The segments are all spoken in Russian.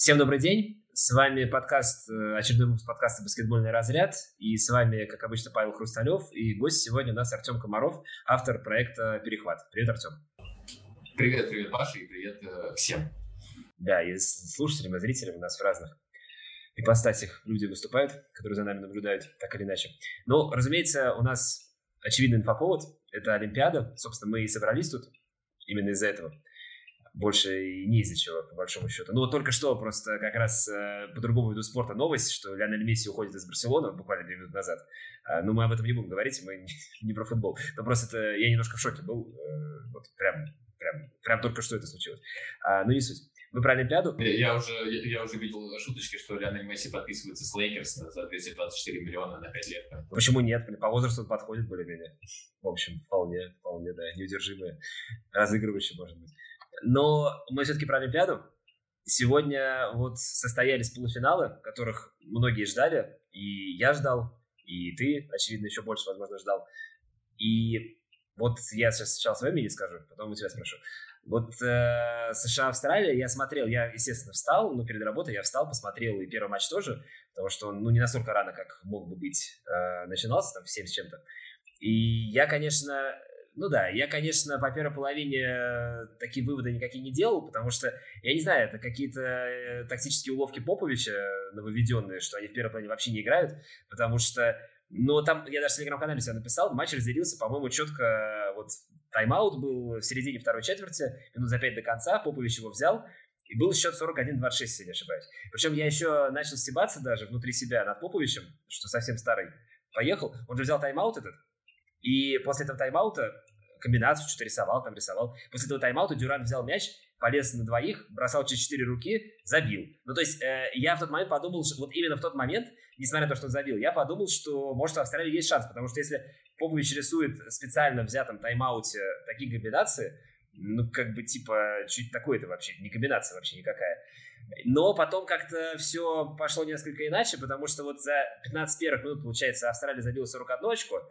Всем добрый день. С вами подкаст, э, очередной выпуск подкаста «Баскетбольный разряд». И с вами, как обычно, Павел Хрусталев. И гость сегодня у нас Артем Комаров, автор проекта «Перехват». Привет, Артем. Привет, привет, Паша, и привет э, всем. Да, и слушателям, и зрителям у нас в разных ипостасях люди выступают, которые за нами наблюдают, так или иначе. Но, разумеется, у нас очевидный инфоповод. Это Олимпиада. Собственно, мы и собрались тут именно из-за этого больше и не из-за чего, по большому счету. Ну, вот только что просто как раз э, по другому виду спорта новость, что Лионель Месси уходит из Барселоны буквально две минуты назад. Э, но мы об этом не будем говорить, мы не, не про футбол. Но просто это, я немножко в шоке был. Э, вот прям, прям, прям только что это случилось. А, ну, не суть. Вы про Олимпиаду? Я, я, уже, я, я уже видел шуточки, что Лионель Месси подписывается с Лейкерс за 224 миллиона на 5 лет. Почему нет? По возрасту он подходит более-менее. В общем, вполне, вполне, да, неудержимые. Разыгрывающие, может быть. Но мы все-таки про Олимпиаду. Сегодня вот состоялись полуфиналы, которых многие ждали, и я ждал, и ты, очевидно, еще больше, возможно, ждал. И вот я сейчас сначала свое мнение скажу, потом у тебя спрошу. Вот э, США-Австралия я смотрел, я, естественно, встал, но перед работой я встал, посмотрел и первый матч тоже, потому что он, ну, не настолько рано, как мог бы быть, э, начинался, там, в 7 с чем-то. И я, конечно, ну да, я, конечно, по первой половине э, такие выводы никакие не делал, потому что, я не знаю, это какие-то э, тактические уловки Поповича нововведенные, что они в первой половине вообще не играют, потому что, ну, там, я даже в телеграм-канале себя написал, матч разделился, по-моему, четко, э, вот, тайм-аут был в середине второй четверти, минут за пять до конца, Попович его взял, и был счет 41-26, если не ошибаюсь. Причем я еще начал стебаться даже внутри себя над Поповичем, что совсем старый. Поехал, он же взял тайм-аут этот, и после этого тайм-аута комбинацию что-то рисовал, там рисовал. После этого тайм-аута Дюран взял мяч, полез на двоих, бросал через четыре руки, забил. Ну, то есть э, я в тот момент подумал, что вот именно в тот момент, несмотря на то, что он забил, я подумал, что может у Австралии есть шанс, потому что если Попович рисует специально взятом тайм-ауте такие комбинации, ну, как бы, типа, чуть такое-то вообще, не комбинация вообще никакая. Но потом как-то все пошло несколько иначе, потому что вот за 15 первых минут, получается, Австралия забила 41 очко,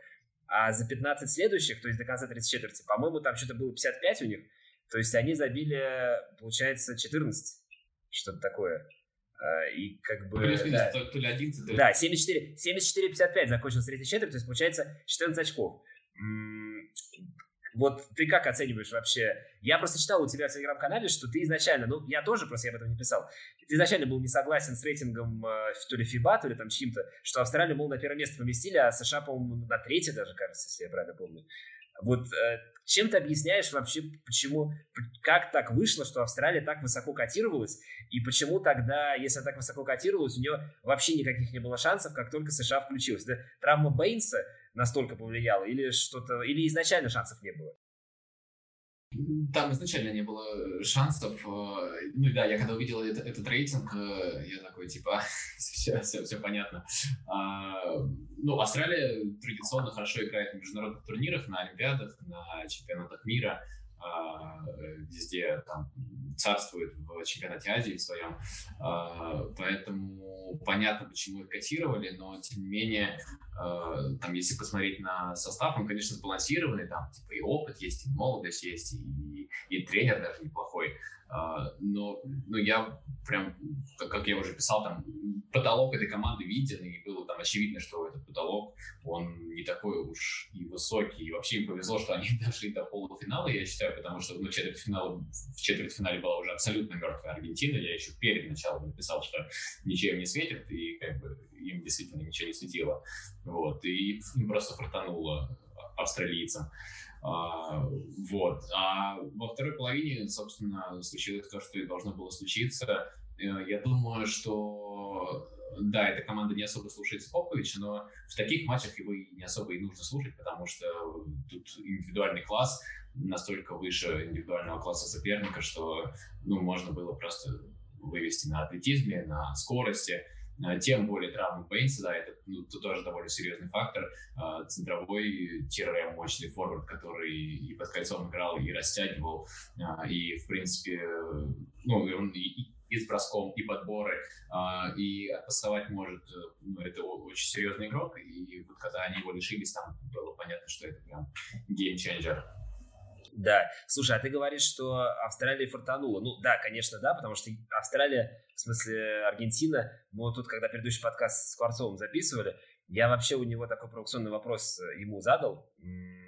а за 15 следующих, то есть до конца 30 четверти, по-моему, там что-то было 55 у них. То есть они забили, получается, 14. Что-то такое. А, и как бы... Плюс да, то, то ли 11, то ли... Да, 74, 74-55 закончился третий четверть, то есть получается 14 очков. Вот ты как оцениваешь вообще? Я просто читал у тебя в телеграм-канале, что ты изначально, ну, я тоже просто я об этом не писал, ты изначально был не согласен с рейтингом э, то ли ФИБА, то ли там чьим-то, что Австралию, мол, на первое место поместили, а США, по-моему, на третье даже, кажется, если я правильно помню. Вот э, чем ты объясняешь вообще, почему, как так вышло, что Австралия так высоко котировалась, и почему тогда, если она так высоко котировалась, у нее вообще никаких не было шансов, как только США включилась? Это травма Бейнса настолько повлияла, или что-то, или изначально шансов не было? Там изначально не было э, шансов. Э, ну да, я когда увидел это, этот рейтинг, э, я такой, типа, все, все, все понятно. А, ну, Австралия традиционно хорошо играет на международных турнирах, на Олимпиадах, на чемпионатах мира. А, везде там царствует в чемпионате Азии в своем. А, поэтому понятно, почему их котировали, но тем не менее, а, там, если посмотреть на состав, он, конечно, сбалансированный, там, типа, и опыт есть, и молодость есть, и, и тренер даже неплохой. Но, но я прям, как я уже писал, там, потолок этой команды виден, и было там очевидно, что этот потолок, он не такой уж и высокий. И вообще им повезло, что они дошли до полуфинала, я считаю, потому что ну, четвертьфинал, в четвертьфинале была уже абсолютно мертвая Аргентина. Я еще перед началом написал, что ничем не светит, и как бы им действительно ничего не светило. Вот. И им просто фартануло австралийцам. А, вот. А во второй половине, собственно, случилось то, что и должно было случиться. Э, я думаю, что да, эта команда не особо слушается Поповича, но в таких матчах его и не особо и нужно слушать, потому что тут индивидуальный класс настолько выше индивидуального класса соперника, что ну, можно было просто вывести на атлетизме, на скорости, э, тем более травмы Бейнса, да, это ну, тоже довольно серьезный фактор. Э, центровой тире мощный форвард, который и под кольцом играл, и растягивал, и, в принципе, ну, он и, и с броском, и подборы, э, и отпасовать может, э, ну, это очень серьезный игрок, и вот когда они его лишились, там было понятно, что это прям геймченджер. Да. Слушай, а ты говоришь, что Австралия фартанула. Ну, да, конечно, да, потому что Австралия, в смысле Аргентина, мы тут, когда предыдущий подкаст с Скворцовым записывали, я вообще у него такой провокационный вопрос э, ему задал,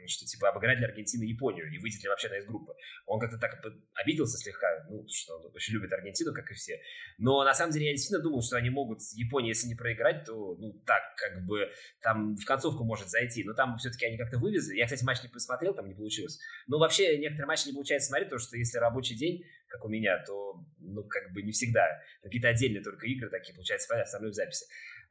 что типа обыграть ли Аргентина Японию и выйдет ли вообще на из группы. Он как-то так обиделся слегка, ну, что он очень любит Аргентину, как и все. Но на самом деле я действительно думал, что они могут с если не проиграть, то, ну, так, как бы, там в концовку может зайти. Но там все-таки они как-то вывезли. Я, кстати, матч не посмотрел, там не получилось. Но вообще некоторые матчи не получается смотреть, потому что если рабочий день, как у меня, то, ну, как бы не всегда. Какие-то отдельные только игры такие, получается, смотреть, остальное в записи.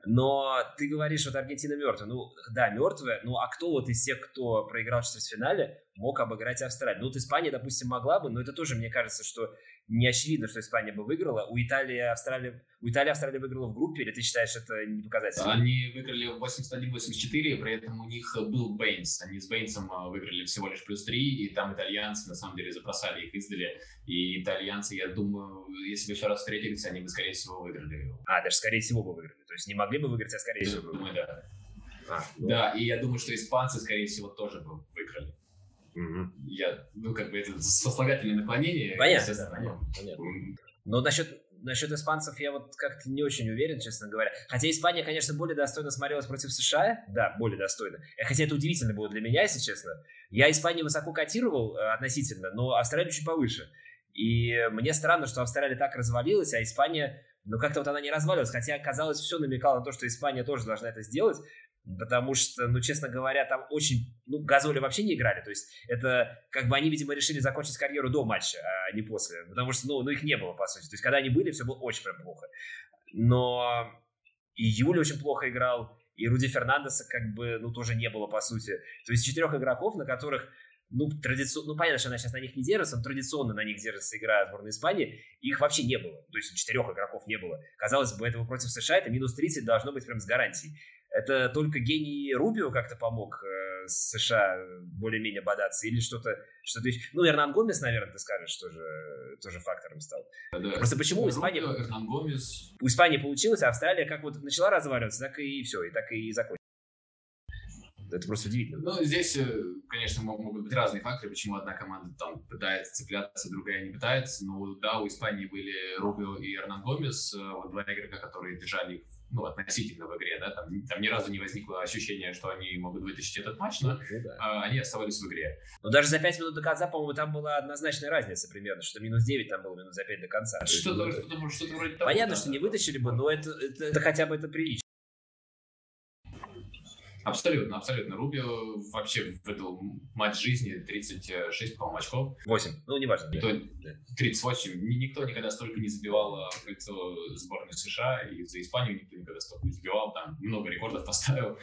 Но ты говоришь, вот Аргентина мертвая. Ну, да, мертвая. Ну, а кто вот из тех, кто проиграл в четвертьфинале, мог обыграть Австралию? Ну, вот Испания, допустим, могла бы, но это тоже, мне кажется, что не очевидно, что Испания бы выиграла. У Италии Австралия, у Италии Австралия выиграла в группе, или ты считаешь это не показатель? Они выиграли 81-84, при этом у них был Бейнс. Они с Бейнсом а, выиграли всего лишь плюс 3, и там итальянцы на самом деле забросали их издали. И итальянцы, я думаю, если бы еще раз встретились, они бы, скорее всего, выиграли. А, даже скорее всего бы выиграли. То есть не могли бы выиграть, а скорее всего бы Думаю, да. А, ну. Да, и я думаю, что испанцы, скорее всего, тоже бы выиграли. Угу. Я, ну, как бы это сослагательное наклонение. Понятно, да, понятно. понятно. Но насчет, насчет испанцев я вот как-то не очень уверен, честно говоря. Хотя Испания, конечно, более достойно смотрелась против США. Да, более достойно. Э, хотя это удивительно было для меня, если честно. Я Испанию высоко котировал э, относительно, но Австралию чуть повыше. И мне странно, что Австралия так развалилась, а Испания, ну как-то вот она не развалилась. Хотя, казалось, все намекало на то, что Испания тоже должна это сделать. Потому что, ну, честно говоря, там очень... Ну, Газоли вообще не играли. То есть это как бы они, видимо, решили закончить карьеру до матча, а не после. Потому что, ну, ну их не было, по сути. То есть когда они были, все было очень прям плохо. Но и Юля очень плохо играл, и Руди Фернандеса как бы, ну, тоже не было, по сути. То есть четырех игроков, на которых ну, традиционно, ну, понятно, что она сейчас на них не держится, но традиционно на них держится игра сборной Испании, их вообще не было, то есть четырех игроков не было. Казалось бы, этого против США это минус 30 должно быть прям с гарантией. Это только гений Рубио как-то помог э, США более-менее бодаться или что-то, что-то еще. Ну, Эрнан Гомес, наверное, ты скажешь, тоже, тоже фактором стал. Да. Просто почему у Испании... Эрнан Гомес. У Испании получилось, а Австралия как вот начала разваливаться, так и все, и так и закончилась. Это просто удивительно. Ну, здесь, э, конечно, могут быть разные факторы, почему одна команда там пытается цепляться, другая не пытается. Но да, у Испании были Рубио и Эрнан Гомес, э, вот два игрока, которые держали их ну, относительно в игре, да, там, там ни разу не возникло ощущения, что они могут вытащить этот матч, но ну, да. а, они оставались в игре. Но даже за 5 минут до конца, по-моему, там была однозначная разница примерно, что минус 9 там было минут за 5 до конца. Что-то, что-то, что-то вроде того. Понятно, да. что не вытащили бы, но это, это, это хотя бы это прилично. Абсолютно, абсолютно. Рубио вообще выдал матч жизни 36, по-моему, очков. 8, ну, неважно. Никто, 38. Никто никогда столько не забивал в кольцо сборной США, и за Испанию никто никогда столько не забивал, там много рекордов поставил.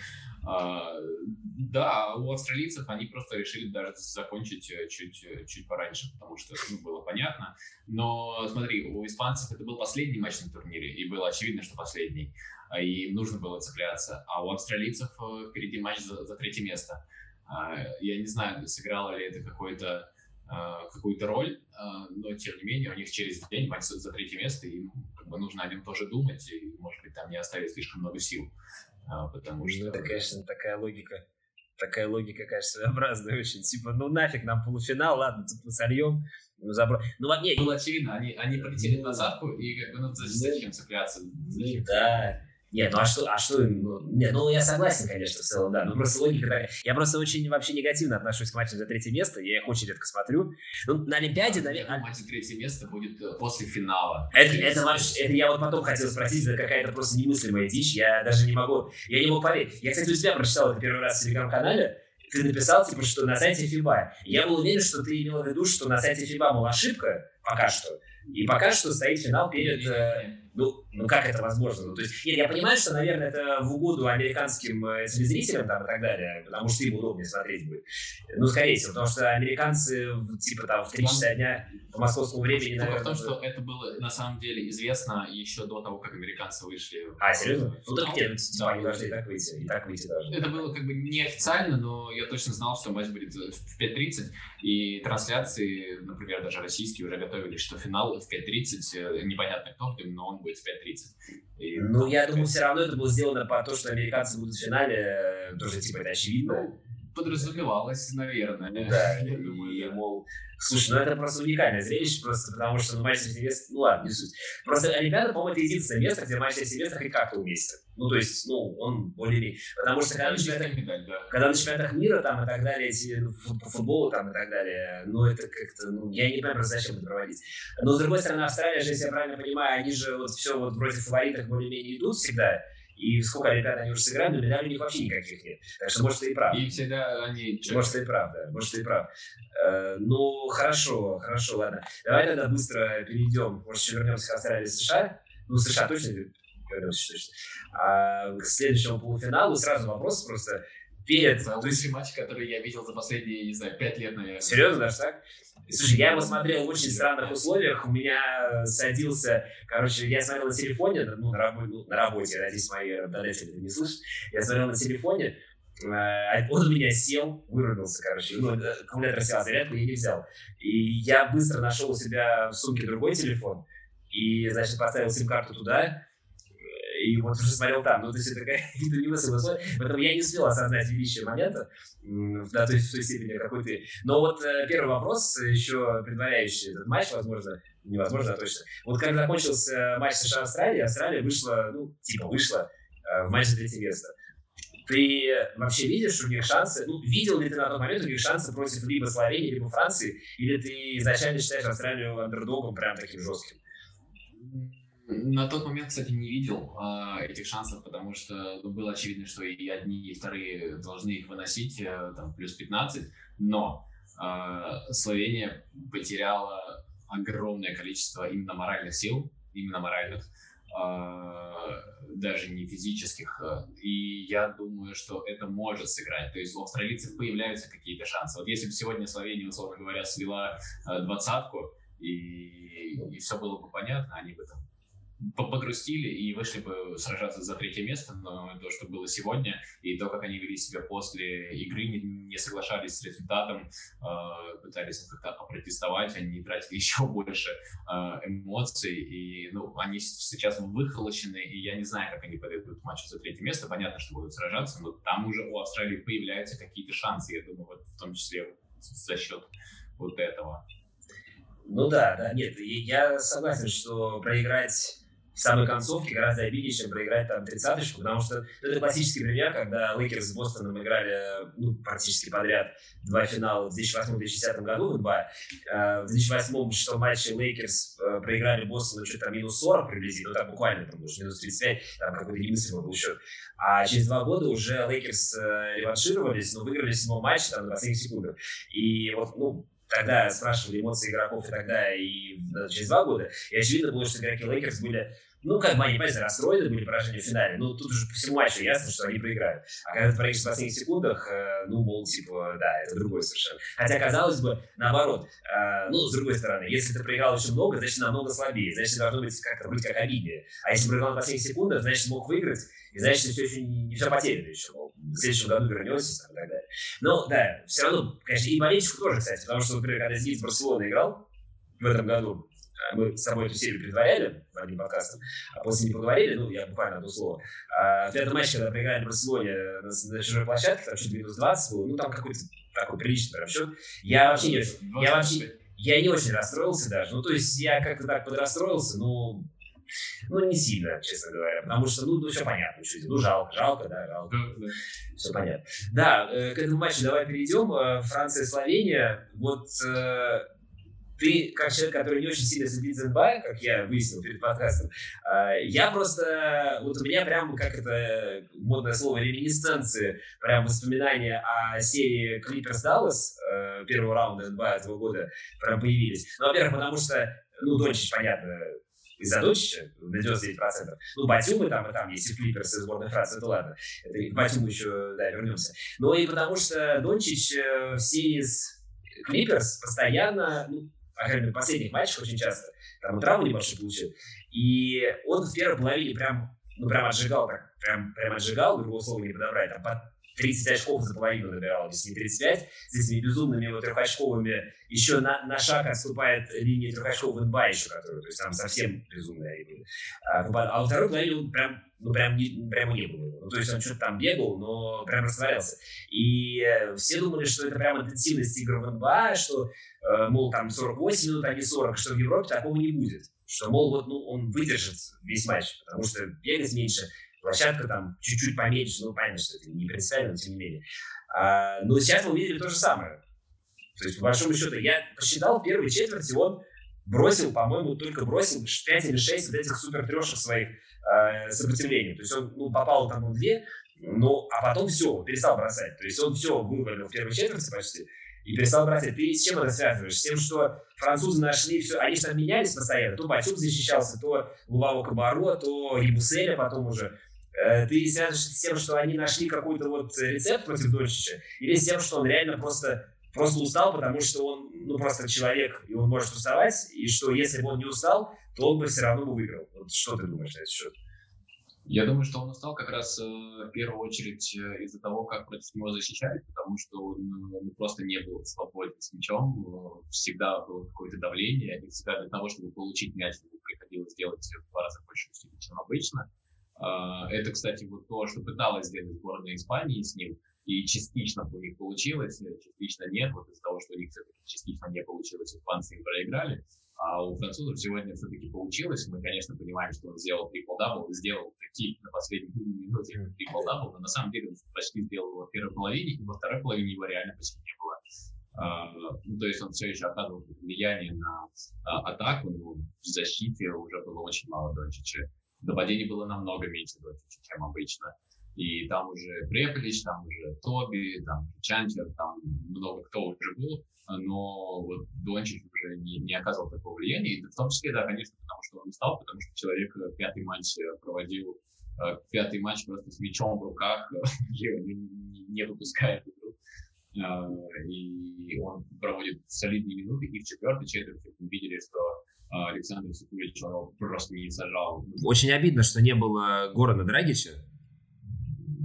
А, да, у австралийцев они просто решили даже закончить э, чуть, э, чуть пораньше, потому что ну, было понятно. Но смотри, у испанцев это был последний матч на турнире, и было очевидно, что последний. А, и им нужно было цепляться. А у австралийцев э, впереди матч за, за третье место. А, я не знаю, сыграло ли это какой-то а, какую-то роль, но тем не менее у них через день матч за третье место, и им как бы нужно о нем тоже думать, и, может быть, там не оставить слишком много сил, потому ну, что... Ну, это, конечно, такая логика, такая логика, конечно, своеобразная очень. Типа, ну нафиг нам полуфинал, ладно, тут мы сольем, ну, забро... ну нет. Было очевидно, они, они полетели в двадцатку, и как бы, ну, зачем цепляться? Зачем? Да, нет, ну а что, а что, ну, нет, ну я согласен, конечно, в целом, да, ну просто логика такая. Я просто очень вообще негативно отношусь к матчам за третье место, я их очень редко смотрю. Ну, на Олимпиаде, наверное... Матч за третье место будет э, после финала. Это, это, вообще, это я вот потом хотел спросить, это какая-то просто немыслимая дичь, я даже не могу, я не мог поверить. Я, кстати, у тебя прочитал это первый раз в телеграм-канале, ты написал, типа, что на сайте FIBA. Я был уверен, что ты имел в виду, что на сайте FIBA, мол, ошибка, пока что. И пока что стоит финал перед... Ну, ну как это возможно? Ну, то есть, нет, я понимаю, что, наверное, это в угоду американским э, телезрителям там, и так далее, потому что им удобнее смотреть будет. Ну, скорее всего, потому что американцы, типа, там, в 3 часа дня по московскому времени, наверное... в том, что это было, на самом деле, известно еще до того, как американцы вышли. А, серьезно? Ну, так нет, типа, они должны и так выйти, и так выйти должны. Это было как бы неофициально, но я точно знал, что матч будет в 5.30, и трансляции, например, даже российские уже готовились, что финал в 5.30, э, непонятно кто, но он будет в 5.30. И, ну, я думаю, все равно это было сделано по то, что американцы будут в финале, э, тоже, типа, это очевидно. Подразумевалось, наверное. Да, и, думаю, да. мол, слушай, ну это просто уникальное зрелище, просто потому что ну, матч Сильвестр, ну ладно, не суть. Просто Олимпиада, по-моему, это единственное место, где матч Сильвестр хоть как-то уместен. Ну, то есть, ну, он более Потому что когда на, чемпионатах, да. когда на чемпионатах мира там и так далее, эти, ну, по футболу там и так далее, ну, это как-то, ну, я не понимаю, зачем это проводить. Но, с другой стороны, Австралия же, если я правильно понимаю, они же вот все вот вроде фаворитах более-менее идут всегда, и сколько Олимпиад они уже сыграли, но медалей у них вообще никаких нет. Так что, может, ты и прав. И всегда они... Может, ты и прав, да. Может, ты и прав. Э, ну, хорошо, хорошо, ладно. Давай тогда быстро перейдем. Может, еще вернемся к Австралии и США. Ну, США точно вернемся точно. А к следующему полуфиналу сразу вопрос просто перед... Это лучший матч, который я видел за последние, не знаю, пять лет, наверное. Серьезно, даже так? Слушай, я его смотрел в очень странных условиях. У меня садился, короче, я смотрел на телефоне, ну, на, работе, ну, на работе, надеюсь, мои работодатели это не слышат. Я смотрел на телефоне, э, он у меня сел, вырубился, короче, ну, аккумулятор сел, а зарядку я не взял. И я быстро нашел у себя в сумке другой телефон, и, значит, поставил сим-карту туда, и вот уже смотрел там. Ну, то есть это немыслимые условия. Поэтому я не успел осознать величие момента, да, то есть в той степени, какой ты. Но вот э, первый вопрос, еще предваряющий этот матч, возможно, невозможно, а точно. Вот как закончился матч США-Австралия, Австралия вышла, ну, типа вышла э, в матч за третье место. Ты вообще видишь у них шансы, ну, видел ли ты на тот момент у них шансы против либо Словении, либо Франции, или ты изначально считаешь Австралию андердогом прям таким жестким? На тот момент, кстати, не видел э, этих шансов, потому что ну, было очевидно, что и одни, и вторые должны их выносить, э, там, плюс 15, но э, Словения потеряла огромное количество именно моральных сил, именно моральных, э, даже не физических, и я думаю, что это может сыграть. То есть у австралийцев появляются какие-то шансы. Вот если бы сегодня Словения, условно говоря, свела двадцатку, и, и все было бы понятно, они бы там погрустили и вышли бы сражаться за третье место, но то, что было сегодня, и то, как они вели себя после игры, не, не соглашались с результатом, э, пытались как-то опротестовать, они тратили еще больше э, эмоций, и ну, они сейчас выхолощены, и я не знаю, как они подойдут к матчу за третье место. Понятно, что будут сражаться, но там уже у Австралии появляются какие-то шансы, я думаю, вот в том числе за счет вот этого. Ну да, да, нет, я согласен, что проиграть в самой концовке гораздо обиднее, чем проиграть там тридцаточку, потому что это классический пример, когда Лейкерс с Бостоном играли ну, практически подряд два финала в 2008-2010 году в НБА. Э, в 2008 шестом матче Лейкерс э, проиграли Бостону что-то там минус 40 приблизительно, ну там буквально там уже минус 35, там какой-то немыслимый был счет. А через два года уже Лейкерс э, реваншировались, но выиграли в седьмом матче там на последних секундах. И вот, ну, тогда спрашивали эмоции игроков и тогда, и через два года, и очевидно было, что игроки Лейкерс были ну, как бы они, понимаете, расстроены были поражения в финале. Ну, тут уже по всему матчу ясно, что они проиграют. А когда ты проиграешь в последних секундах, э, ну, мол, типа, да, это другое совершенно. Хотя, казалось бы, наоборот, э, ну, с другой стороны, если ты проиграл очень много, значит, намного слабее. Значит, должно быть как-то быть как обиднее. А если проиграл на последних секундах, значит, мог выиграть, и значит, все еще не, не все потеряно еще. Мол, в следующем году вернетесь там, и так далее. Но, да, все равно, конечно, и болельщику тоже, кстати, потому что, например, когда Зенит Барселона играл в этом году, мы с тобой эту серию предваряли одним подкастом, а после не поговорили, ну, я буквально одно слово. А в пятом матче, когда проиграли в Барселоне на, на чужой площадке, там что-то минус 20 было, ну, там какой-то такой приличный прям счет. Я вообще не очень, я вообще, я не очень расстроился даже. Ну, то есть я как-то так подрастроился, ну, ну, не сильно, честно говоря, потому что, ну, ну все понятно, что, ну, жалко, жалко, да, жалко, все понятно. Да, э, к этому матчу давай перейдем. Э, Франция и Словения, вот э, ты, как человек, который не очень сильно следит за НБА, как я выяснил перед подкастом, а, я просто, вот у меня прям, как это модное слово, реминисценции, прям воспоминания о серии Clippers Dallas э, первого раунда НБА этого года прям появились. Ну, во-первых, потому что, ну, Дончич, понятно, из-за Дончича на 99%. Ну, Батюмы там и там, если Клиперс из сборной Франции, это ладно. Это к Батюму еще, да, вернемся. Но и потому что Дончич э, в серии с Клиперс постоянно, ну, мере, в последних матчах очень часто, там он травму небольшую получил, и он в первой половине прям, ну, прям отжигал, так, прям, прям отжигал, другого слова не подобрать, там, под 30 очков за половину набирал, если не 35, с этими безумными вот трехочковыми, еще на, на шаг отступает линия трехочков НБА еще, которая, то есть там совсем безумная. А, а во второй половине он прям ну, прям не, прямо не было. Ну, то есть он что-то там бегал, но прям растворялся. И э, все думали, что это прям интенсивность игр в НБА, что, э, мол, там 48 минут, а не 40, что в Европе такого не будет. Что, мол, вот, ну, он выдержит весь матч, потому что бегать меньше, площадка там чуть-чуть поменьше, ну, понятно, что это не принципиально, но тем не менее. А, но мы увидели то же самое. То есть, по большому счету, я посчитал в первой четверти, он бросил, по-моему, только бросил 5 или 6 вот этих супер трешек своих э, сопротивлению. То есть он ну, попал там в две, ну, а потом все, перестал бросать. То есть он все вывалил в первой четверти почти и перестал бросать. Ты с чем это связываешь? С тем, что французы нашли все, они же там менялись постоянно. То Батюк защищался, то Лувава Кабаро, то Ебуселя потом уже. Э, ты связываешь с тем, что они нашли какой-то вот рецепт против Дончича, или с тем, что он реально просто просто устал, потому что он, ну, просто человек, и он может уставать, и что если бы он не устал, то он бы все равно бы выиграл. Вот что ты думаешь на этот счет? Я думаю, что он устал как раз э, в первую очередь э, из-за того, как против него защищали, потому что он ну, просто не был свободен с мячом, э, всегда было какое-то давление, и всегда для того, чтобы получить мяч, приходилось делать в два раза больше усилий, чем обычно. Э, это, кстати, вот то, что пыталась сделать сборная Испании с ним, и частично у них получилось, частично нет, вот из-за того, что у них все-таки частично не получилось, испанцы им проиграли, а у французов сегодня все-таки получилось. Мы, конечно, понимаем, что он сделал трипл-дабл, сделал такие на последней минуте трипл-дабл, но на самом деле он почти сделал его в первой половине, и во второй половине его реально почти не было. Э, ну, то есть он все еще оказывал влияние на э, атаку, но в защите уже было очень мало Дончича. Нападений было намного меньше чем обычно. И там уже Препелич, там уже Тоби, там Чанчер, там много кто уже был, но вот Дончич уже не, не оказывал такого влияния. И в том числе, да, конечно, потому что он устал, потому что человек э, пятый матч э, проводил, э, пятый матч просто с мячом в руках, не выпускает игру. И он проводит солидные минуты, и в четвертой четверти мы видели, что Александр Сукулич просто не сажал. Очень обидно, что не было Горана Драгича,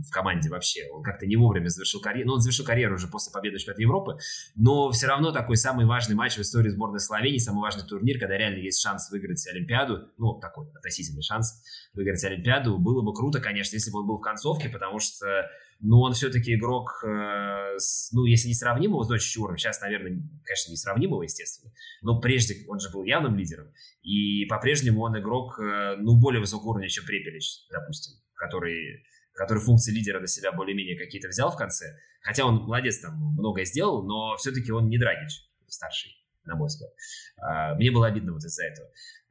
в команде вообще. Он как-то не вовремя завершил карьеру. Ну, он завершил карьеру уже после победы в чемпионате Европы, но все равно такой самый важный матч в истории сборной Словении, самый важный турнир, когда реально есть шанс выиграть Олимпиаду, ну, такой относительный шанс выиграть Олимпиаду. Было бы круто, конечно, если бы он был в концовке, потому что но он все-таки игрок, э, ну, если не сравнимого с Дочи уровнем, сейчас, наверное, конечно, не сравнимого, естественно, но прежде он же был явным лидером, и по-прежнему он игрок, э, ну, более высокого уровня, чем Препелич, допустим, который который функции лидера на себя более-менее какие-то взял в конце. Хотя он молодец, там многое сделал, но все-таки он не Драгич старший, на мой взгляд. А, мне было обидно вот из-за этого.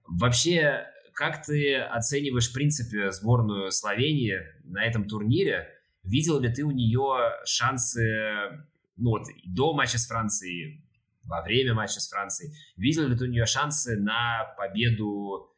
Вообще, как ты оцениваешь, в принципе, сборную Словении на этом турнире? Видел ли ты у нее шансы, ну вот, до матча с Францией, во время матча с Францией, видел ли ты у нее шансы на победу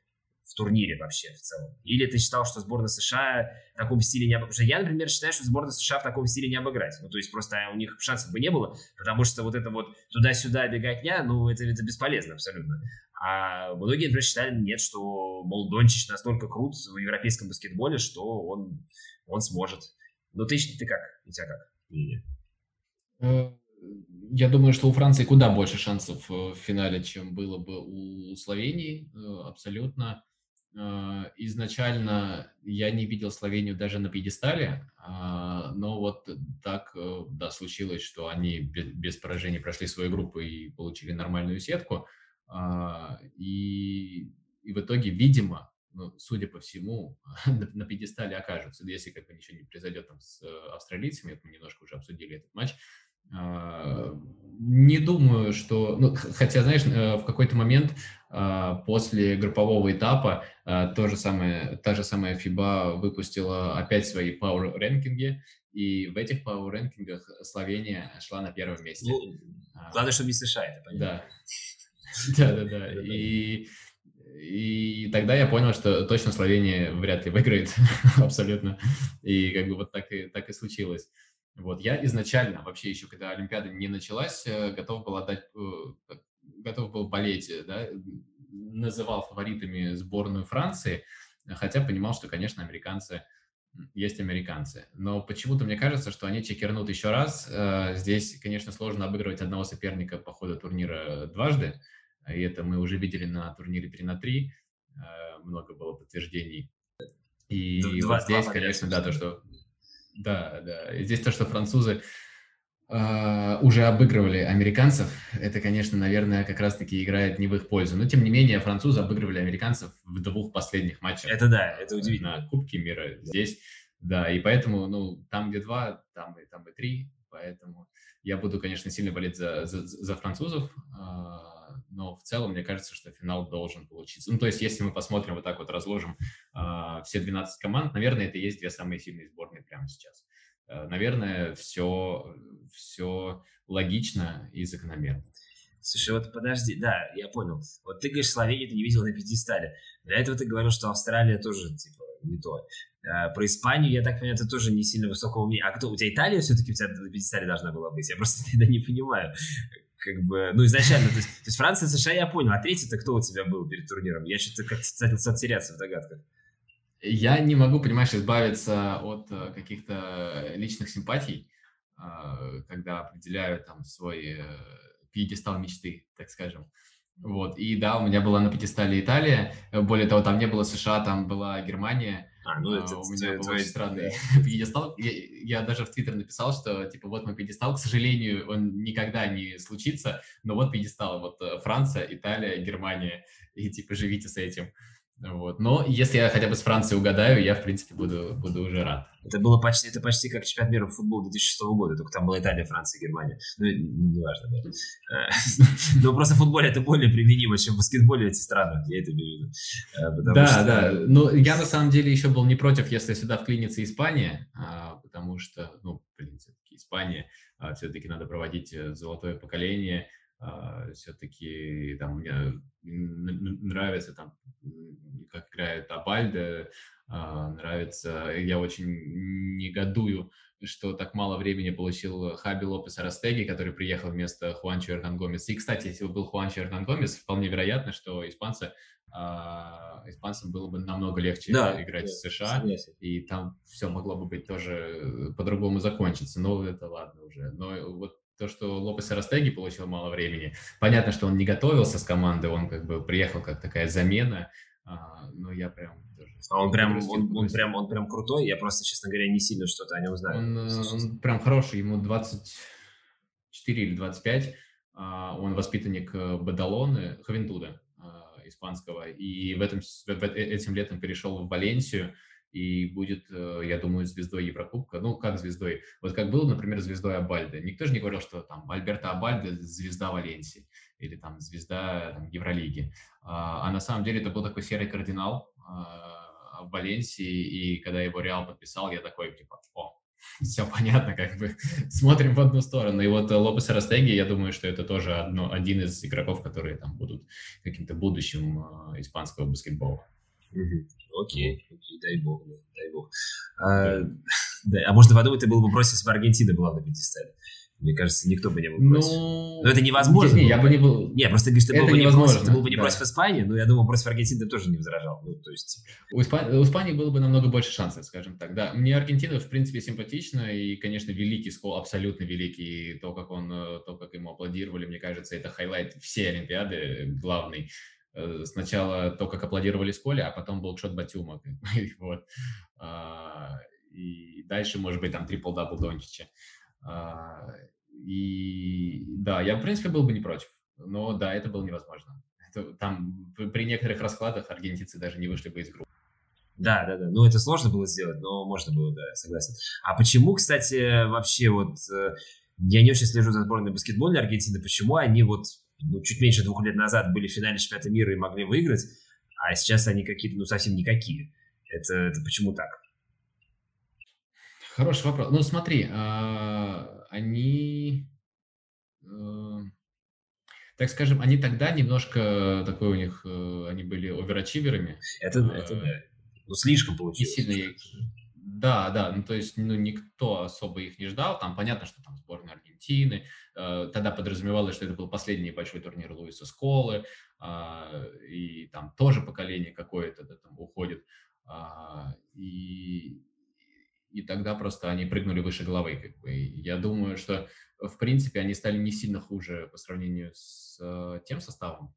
турнире вообще в целом? Или ты считал, что сборная США в таком стиле не обыграть? Я, например, считаю, что сборная США в таком стиле не обыграть. Ну, то есть просто у них шансов бы не было, потому что вот это вот туда-сюда беготня, ну, это, это бесполезно абсолютно. А многие, например, считали, нет, что, мол, Дончич настолько крут в европейском баскетболе, что он, он сможет. Но ты, ты как? У тебя как? Э, я думаю, что у Франции куда больше шансов в финале, чем было бы у Словении, э, абсолютно. Э, изначально я не видел Словению даже на пьедестале, а, но вот так, э, да, случилось, что они без поражений прошли свою группу и получили нормальную сетку. А, и, и в итоге, видимо, ну, судя по всему, на, пьедестале окажутся, если как бы ничего не произойдет там с австралийцами, это мы немножко уже обсудили этот матч, не думаю, что... Ну, хотя, знаешь, э, в какой-то момент а, после группового этапа то же самое, та же самая FIBA выпустила опять свои power рэнкинги, и в этих power рэнкингах Словения шла на первом месте. Ну, главное, чтобы не США, это понятно. Да, да, да, да. И, и тогда я понял, что точно Словения вряд ли выиграет абсолютно. И как бы вот так и, так и случилось. Вот, я изначально, вообще еще когда Олимпиада не началась, э, готов был отдать, э, готов был болеть, э, да, называл фаворитами сборную Франции, хотя понимал, что, конечно, американцы есть американцы. Но почему-то мне кажется, что они чекернут еще раз. Э, здесь, конечно, сложно обыгрывать одного соперника по ходу турнира дважды. И это мы уже видели на турнире 3 на 3. Э, много было подтверждений. И два, вот здесь, два конечно, да, то, что... Да, да. И здесь то, что французы э, уже обыгрывали американцев, это, конечно, наверное, как раз-таки играет не в их пользу. Но, тем не менее, французы обыгрывали американцев в двух последних матчах. Это да, это удивительно. На Кубке мира здесь. Да, и поэтому, ну, там, где два, там и, там и три. Поэтому я буду, конечно, сильно болеть за, за, за французов. Э, но в целом мне кажется, что финал должен получиться. Ну, то есть, если мы посмотрим, вот так вот разложим э, все 12 команд, наверное, это и есть две самые сильные сборные прямо сейчас. Э, наверное, все, все логично и закономерно. Слушай, вот подожди, да, я понял. Вот ты говоришь, Словению ты не видел на пьедестале. До этого ты говорил, что Австралия тоже, типа, не то. А, про Испанию, я так понимаю, ты тоже не сильно высокого мнения. А кто, у тебя Италия все-таки у тебя на пьедестале должна была быть? Я просто тогда не понимаю как бы, ну, изначально, то есть, то есть Франция, США я понял, а третий-то кто у тебя был перед турниром? Я что-то как-то стал теряться в догадках. Я не могу, понимаешь, избавиться от э, каких-то личных симпатий, э, когда определяю там свой э, пьедестал мечты, так скажем. Вот, и да, у меня была на пьедестале Италия, более того, там не было США, там была Германия, а, ну это у меня был очень странный пьедестал. Я, я даже в Твиттер написал, что типа вот мой пьедестал, к сожалению, он никогда не случится, но вот пьедестал, вот э, Франция, Италия, Германия, и типа живите с этим. Вот. Но если я хотя бы с Францией угадаю, я, в принципе, буду, буду уже рад. Это было почти, это почти как чемпионат мира по футболу 2006 года, только там была Италия, Франция, Германия. Ну, неважно, да. Э, но просто в футболе это более применимо, чем в баскетболе эти страны, я это имею в виду. Э, да, да. Но я на самом деле еще был не против, если сюда вклинится Испания, а, потому что, ну, блин, все-таки Испания, а, все-таки надо проводить э, золотое поколение, все-таки там мне нравится там, как играет Абальда, а, нравится, я очень негодую, что так мало времени получил Хаби Лопес Арастеги, который приехал вместо Хуанчо Эрнан Гомес. И, кстати, если бы был Хуанчо Эрнан Гомес, вполне вероятно, что испанцы а, испанцам было бы намного легче да, играть да, в США, согласен. и там все могло бы быть тоже по-другому закончиться. Но это ладно уже. Но вот то, что Лопес Растеги получил мало времени. Понятно, что он не готовился с командой, он как бы приехал как такая замена, а, но я прям тоже... А он прям, он, он, прям, он прям крутой, я просто, честно говоря, не сильно что-то о нем знаю. Он, э, он прям хороший, ему 24 или 25, а, он воспитанник э, Бадалоны, Хавентуда а, испанского, и в этом, в, этим летом перешел в Валенсию, и будет, э, я думаю, звездой Еврокубка. Ну, как звездой? Вот как был, например, звездой Абальда. Никто же не говорил, что там Альберто Абальда звезда Валенсии или там звезда там, Евролиги. А, а на самом деле это был такой серый кардинал а, в Валенсии, и когда его Реал подписал, я такой, типа, о, все понятно, как бы смотрим в одну сторону. И вот Лопес Растеги, я думаю, что это тоже одно, один из игроков, которые там будут каким-то будущим э, испанского баскетбола. Окей, окей, дай бог, да, дай бог. А, да, а можно подумать, ты был бы бросил, если бы Аргентина была на пьедестале. Мне кажется, никто бы не был против. Ну, но это невозможно. Не, я бы не был. Не, просто говоришь, ты был бы не против, ты был бы не да. против Испании, но я думаю, против Аргентины ты тоже не возражал. Ну, то есть... у, Испа... у Испании было бы намного больше шансов, скажем так. Да, мне Аргентина в принципе симпатична и, конечно, великий Скола, абсолютно великий. То, как он, э, то, как ему аплодировали, мне кажется, это highlight всей Олимпиады главный. Э, сначала то, как аплодировали Сколе, а потом был шот Батюма. вот. А, и дальше, может быть, там трипл-дабл Дончича. А, и да, я, в принципе, был бы не против. Но да, это было невозможно. Это, там при некоторых раскладах аргентинцы даже не вышли бы из группы. Да, да, да. Ну, это сложно было сделать, но можно было, да, согласен. А почему, кстати, вообще вот... Э, я не очень слежу за сборной баскетбольной Аргентины. Почему они вот ну, чуть меньше двух лет назад были в финале чемпионата мира и могли выиграть, а сейчас они какие-то, ну, совсем никакие. Это, это почему так? Хороший вопрос. Ну, смотри, а, они, э, так скажем, они тогда немножко такой у них, э, они были оверачиверами. Это, это да. Ну, слишком получилось. Не сильно, да, да, ну то есть ну, никто особо их не ждал. Там понятно, что там сборная Аргентины. Э, тогда подразумевалось, что это был последний большой турнир Луиса Сколы. Э, и там тоже поколение какое-то да, там уходит. Э, и и тогда просто они прыгнули выше головы. Как бы. И я думаю, что в принципе они стали не сильно хуже по сравнению с э, тем составом.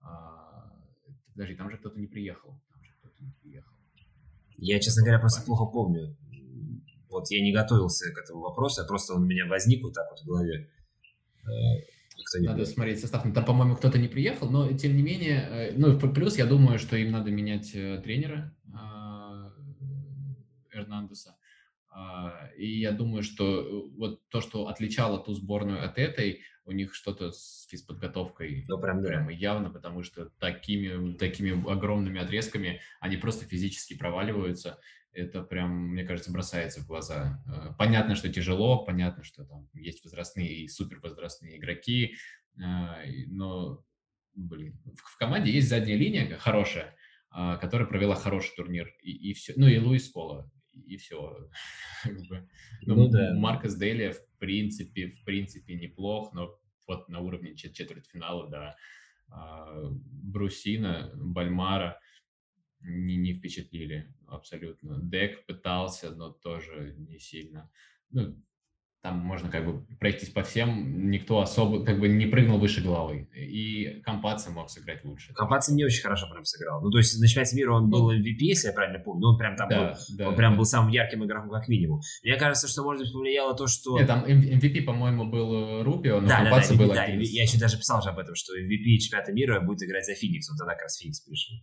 А, подожди, там же кто-то не приехал. Там же кто-то не приехал. Я, честно говоря, просто плохо помню. Вот я не готовился к этому вопросу, а просто он у меня возник вот так вот в голове. Э, надо смотреть состав. Там, по-моему, кто-то не приехал, но тем не менее, э, ну, плюс я думаю, что им надо менять э, тренера Эрнандеса. А, и я думаю, что вот то, что отличало ту сборную от этой, у них что-то с физподготовкой ну, прям, да. прямо явно, потому что такими, такими огромными отрезками они просто физически проваливаются это прям, мне кажется, бросается в глаза. Э, понятно, что тяжело, понятно, что там есть возрастные и супервозрастные игроки, э, но, блин, в команде есть задняя линия хорошая, а, которая провела хороший турнир, и, и все. Ну и Луис Кола, и все. Ну, ну, да. Маркос Делия, в принципе, в принципе, неплох, но вот на уровне четвертьфинала, да, а, Брусина, Бальмара – не, не впечатлили абсолютно. Дек пытался, но тоже не сильно. Ну, там можно как бы пройтись по всем, никто особо как бы не прыгнул выше головы. И Компация мог сыграть лучше. Компация не очень хорошо прям сыграл. Ну, то есть на чемпионате мира он был MVP, если я правильно помню. Ну, он прям там да, был, да, он прям да. был самым ярким игроком как минимум. Мне кажется, что, может быть, повлияло то, что... Нет, там MVP, по-моему, был Рубио, но да, Компация да, да, был да, Я еще даже писал же об этом, что MVP чемпионата мира будет играть за Феникс. Он тогда как раз Феникс пришел.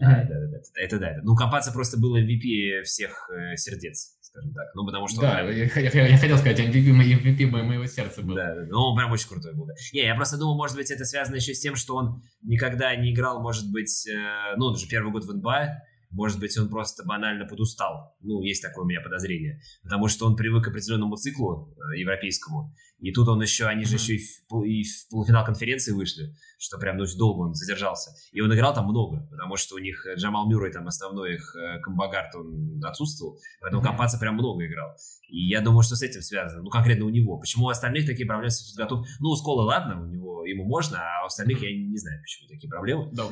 Mm-hmm. А, да, да, да, это да. Это. Ну, Компация просто был MVP всех э, сердец, скажем так. Ну, потому что... Да, я, я, я хотел сказать, MVP, MVP моего сердца был. Да, да, ну, он прям очень крутой был. Да. Не, я просто думал, может быть, это связано еще с тем, что он никогда не играл, может быть, э, ну, он же первый год в НБА, может быть, он просто банально подустал. Ну, есть такое у меня подозрение. Потому что он привык к определенному циклу э, европейскому. И тут он еще, они же еще и в, и в полуфинал конференции вышли, что прям очень долго он задержался. И он играл там много, потому что у них э, Джамал Мюррей, там основной их э, комбагард, он отсутствовал, поэтому mm-hmm. Прям много играл. И я думаю, что с этим связано, ну, конкретно у него. Почему у остальных такие проблемы с подготовкой? Ну, у Скола, ладно, у него, ему можно, а у остальных я не знаю, почему такие проблемы. Да,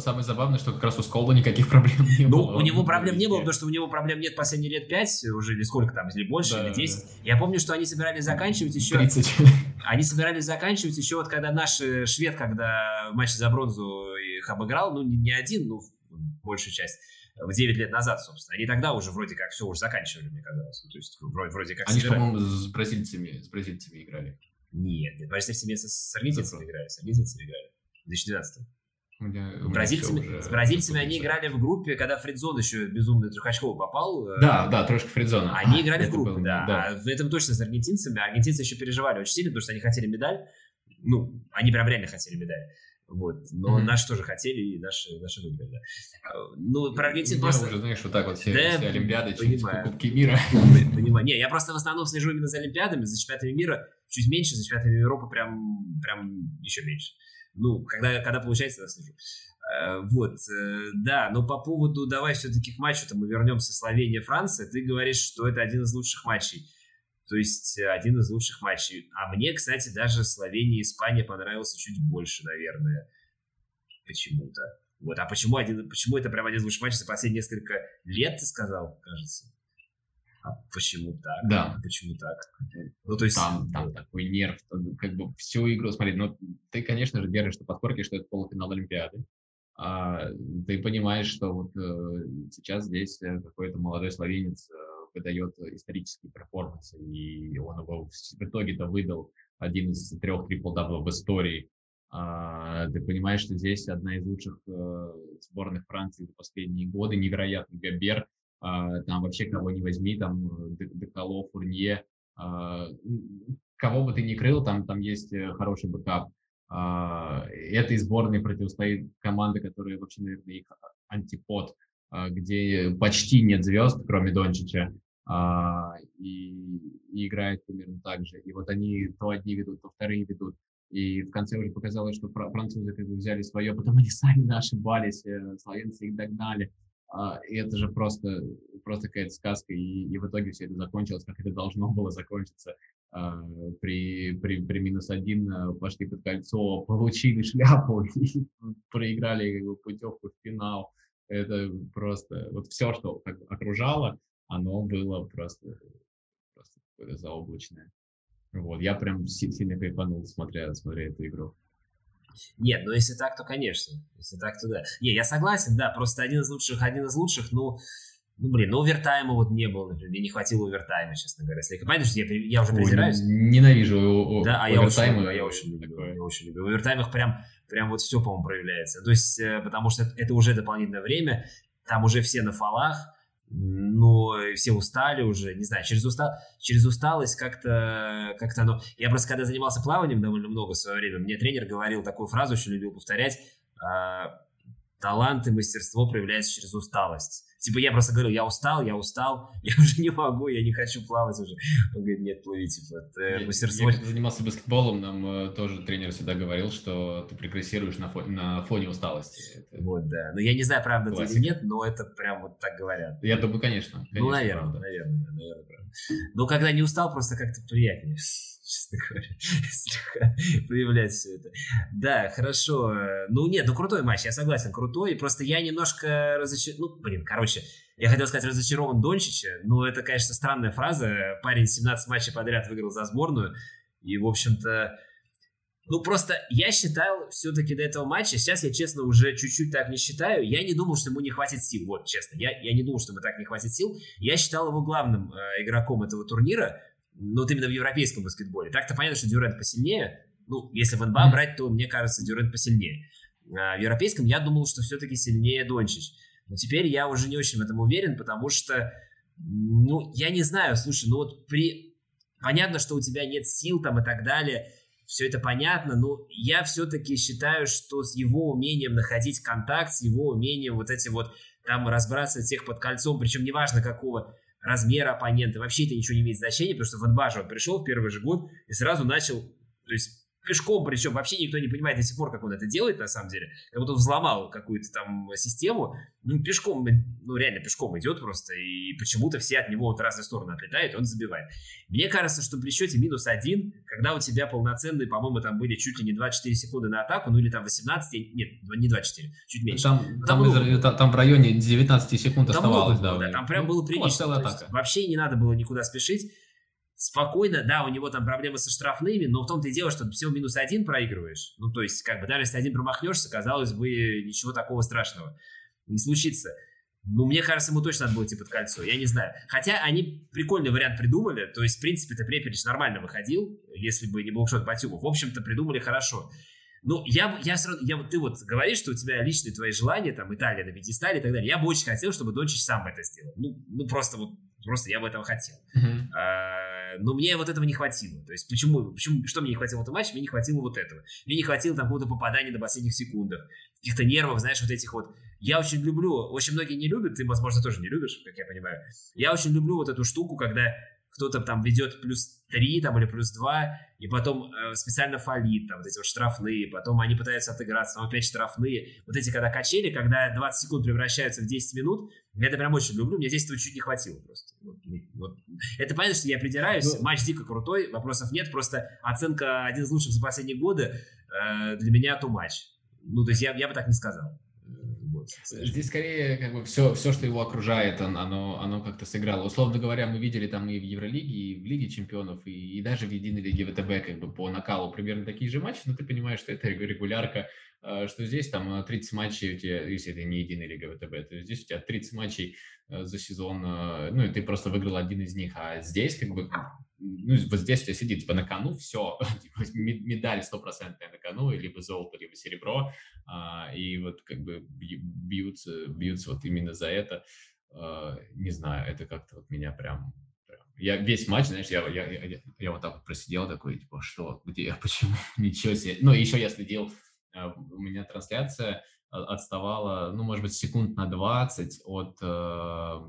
самое забавное, что как раз у Скола никаких проблем не ну, было. Ну, у него проблем не было, потому что у него проблем нет последние лет пять уже, или сколько там, или больше, или 10. Да. Я помню, что они собирались заканчивать еще... 30. Они собирались заканчивать еще вот когда наш э, швед, когда в матче за бронзу их обыграл, ну, не, не один, ну, большую часть, в 9 лет назад, собственно. Они тогда уже вроде как все уже заканчивали, мне казалось. Ну, то есть вроде, вроде как Они, по-моему, с бразильцами, с бразильцами играли. Нет, нет бразильцами с, с аргентинцами играли, с аргентинцами играли. В 2012 меня, бразильцами, уже... С бразильцами они играли в группе, когда Фридзон еще безумный трехочковый попал. Э, да, да, трошка Фридзона. Они играли в группе, был, да. да. А в этом точно с аргентинцами. Аргентинцы еще переживали очень сильно, потому что они хотели медаль. Ну, они прям реально хотели медаль. Вот. Но mm-hmm. наши тоже хотели, и наши, наши выиграли, да. Ну, про Аргентину просто... уже, знаешь, вот так вот все, да, все Олимпиады, понимаю. Кубки мира. Понимаю. Не, я просто в основном слежу именно за Олимпиадами, за чемпионатами мира. Чуть меньше, за чемпионатами Европы прям, прям еще меньше. Ну, когда, когда получается, я слежу. Э, вот, э, да, но по поводу, давай все-таки к матчу-то мы вернемся, Словения-Франция, ты говоришь, что это один из лучших матчей, то есть э, один из лучших матчей. А мне, кстати, даже Словения-Испания понравился чуть больше, наверное, почему-то. Вот, а почему, один, почему это прям один из лучших матчей за последние несколько лет, ты сказал, кажется? А почему так? Да. Почему так? Ну, то есть... Там, там такой нерв, как бы всю игру, смотри, ну, ты, конечно же, держишь на подкорке, что это полуфинал Олимпиады а, ты понимаешь, что вот э, сейчас здесь э, какой-то молодой словенец э, выдает исторический перформанс, и он его в итоге-то выдал один из трех трипл-даблов в истории. А, ты понимаешь, что здесь одна из лучших э, сборных Франции за последние годы, невероятный Гобер, а, там вообще кого не возьми, там Деколо, Фурнье, а, кого бы ты ни крыл, там, там есть хороший бэкап. А, этой сборной противостоит команда, которая вообще, наверное, их антипод, а, где почти нет звезд, кроме Дончича, а, и, и играет примерно так же. И вот они то одни ведут, то вторые ведут. И в конце уже показалось, что французы как бы взяли свое, потом они сами ошибались, э, славянцы их догнали. И это же просто, просто какая-то сказка. И, и в итоге все это закончилось, как это должно было закончиться. А, при, при, при минус один а, пошли под кольцо, получили шляпу и проиграли путевку в финал. Это просто вот все, что окружало, оно было просто, просто какое-то заоблачное. Вот, я прям сильно кайфанул, смотря, смотря эту игру. Нет, ну если так, то конечно. Если так, то да. Не, я согласен, да, просто один из лучших, один из лучших, ну, ну, блин, ну овертайма вот не было, например, мне не хватило овертайма, честно говоря. Если что я, я уже презираюсь. Ой, ненавижу о, Да, а я очень, я очень люблю, я очень люблю. В овертаймах прям, прям вот все, по-моему, проявляется. То есть, э, потому что это уже дополнительное время, там уже все на фалах, ну, все устали уже, не знаю, через, устал, через усталость как-то как оно... Я просто когда занимался плаванием довольно много в свое время, мне тренер говорил такую фразу, очень любил повторять, а, талант и мастерство проявляется через усталость. Типа я просто говорю, я устал, я устал, я уже не могу, я не хочу плавать уже. Он говорит, нет, плыви, типа, это я, мастерство. Я когда занимался баскетболом, нам э, тоже тренер всегда говорил, что ты прогрессируешь на фоне, на фоне усталости. Это... Вот, да. Но я не знаю, правда это или нет, но это прям вот так говорят. Я думаю, конечно. конечно ну, наверное, правда. наверное, наверное, правда. Но когда не устал, просто как-то приятнее честно говоря, проявлять все это. Да, хорошо. Ну, нет, ну крутой матч, я согласен, крутой. Просто я немножко разочарован. Ну, блин, короче, я хотел сказать разочарован Дончича, но это, конечно, странная фраза. Парень 17 матчей подряд выиграл за сборную. И, в общем-то, ну, просто я считал все-таки до этого матча, сейчас я, честно, уже чуть-чуть так не считаю, я не думал, что ему не хватит сил, вот, честно, я, я не думал, что ему так не хватит сил, я считал его главным э, игроком этого турнира, ну, вот именно в европейском баскетболе. Так-то понятно, что Дюрент посильнее. Ну, если в НБА брать, то мне кажется, Дюрент посильнее. А в европейском я думал, что все-таки сильнее Дончич. Но теперь я уже не очень в этом уверен, потому что, ну, я не знаю, слушай, ну вот при... Понятно, что у тебя нет сил там и так далее, все это понятно, но я все-таки считаю, что с его умением находить контакт, с его умением вот эти вот там разбрасывать всех под кольцом, причем неважно какого, размера оппонента, вообще это ничего не имеет значения, потому что в НБА же он пришел в первый же год и сразу начал, то есть пешком, причем вообще никто не понимает до сих пор, как он это делает, на самом деле. Как будто он взломал какую-то там систему. Ну, пешком, ну, реально пешком идет просто, и почему-то все от него вот разные стороны отлетают, он забивает. Мне кажется, что при счете минус один, когда у тебя полноценные, по-моему, там были чуть ли не 24 секунды на атаку, ну, или там 18, нет, не 24, чуть меньше. Там, там, там, из, там в районе 19 секунд там оставалось, было, да. да. Там прям было прилично. Ну, вообще не надо было никуда спешить спокойно, да, у него там проблемы со штрафными, но в том-то и дело, что всего минус один проигрываешь. Ну, то есть, как бы, даже если один промахнешься, казалось бы, ничего такого страшного не случится. Ну, мне кажется, ему точно надо было идти под кольцо, я не знаю. Хотя они прикольный вариант придумали, то есть, в принципе-то Препелич нормально выходил, если бы не был шот Батюгов. В общем-то, придумали хорошо. Ну, я, я все равно, я, ты вот говоришь, что у тебя личные твои желания, там, Италия на пьедестале и так далее. Я бы очень хотел, чтобы Дончич сам это сделал. Ну, ну просто вот, просто я бы этого хотел. Uh-huh. А, но мне вот этого не хватило. То есть почему, почему, что мне не хватило в этом матче? Мне не хватило вот этого. Мне не хватило там какого-то попадания на последних секундах, каких-то нервов, знаешь, вот этих вот. Я очень люблю, очень многие не любят, ты, возможно, тоже не любишь, как я понимаю. Я очень люблю вот эту штуку, когда кто-то там ведет плюс 3 там, или плюс 2, и потом э, специально фалит, там, вот эти вот штрафные, потом они пытаются отыграться, там опять штрафные. Вот эти когда качели, когда 20 секунд превращаются в 10 минут, я это прям очень люблю, мне здесь этого чуть не хватило просто. Вот, вот. Это понятно, что я придираюсь, ну, матч дико крутой, вопросов нет, просто оценка один из лучших за последние годы э, для меня то матч. Ну, то есть я, я бы так не сказал. Здесь скорее как бы все, все, что его окружает, оно, оно как-то сыграло. Условно говоря, мы видели там и в Евролиге, и в Лиге чемпионов, и, и даже в единой лиге ВТБ как бы по накалу примерно такие же матчи, но ты понимаешь, что это регулярка, что здесь там 30 матчей у тебя, если это не единая лига ВТБ, то здесь у тебя 30 матчей э, за сезон, э, ну и ты просто выиграл один из них, а здесь как бы ну, вот здесь у тебя сидит, типа, на кону все, типа, медаль стопроцентная на кону, либо золото, либо серебро, а, и вот как бы бьются, бьются вот именно за это, не знаю, это как-то вот меня прям, я весь матч, знаешь, я, я, я, я вот так вот просидел такой, типа, что, где, почему, ничего себе, ну, еще я следил, у меня трансляция отставала, ну, может быть, секунд на 20 от а,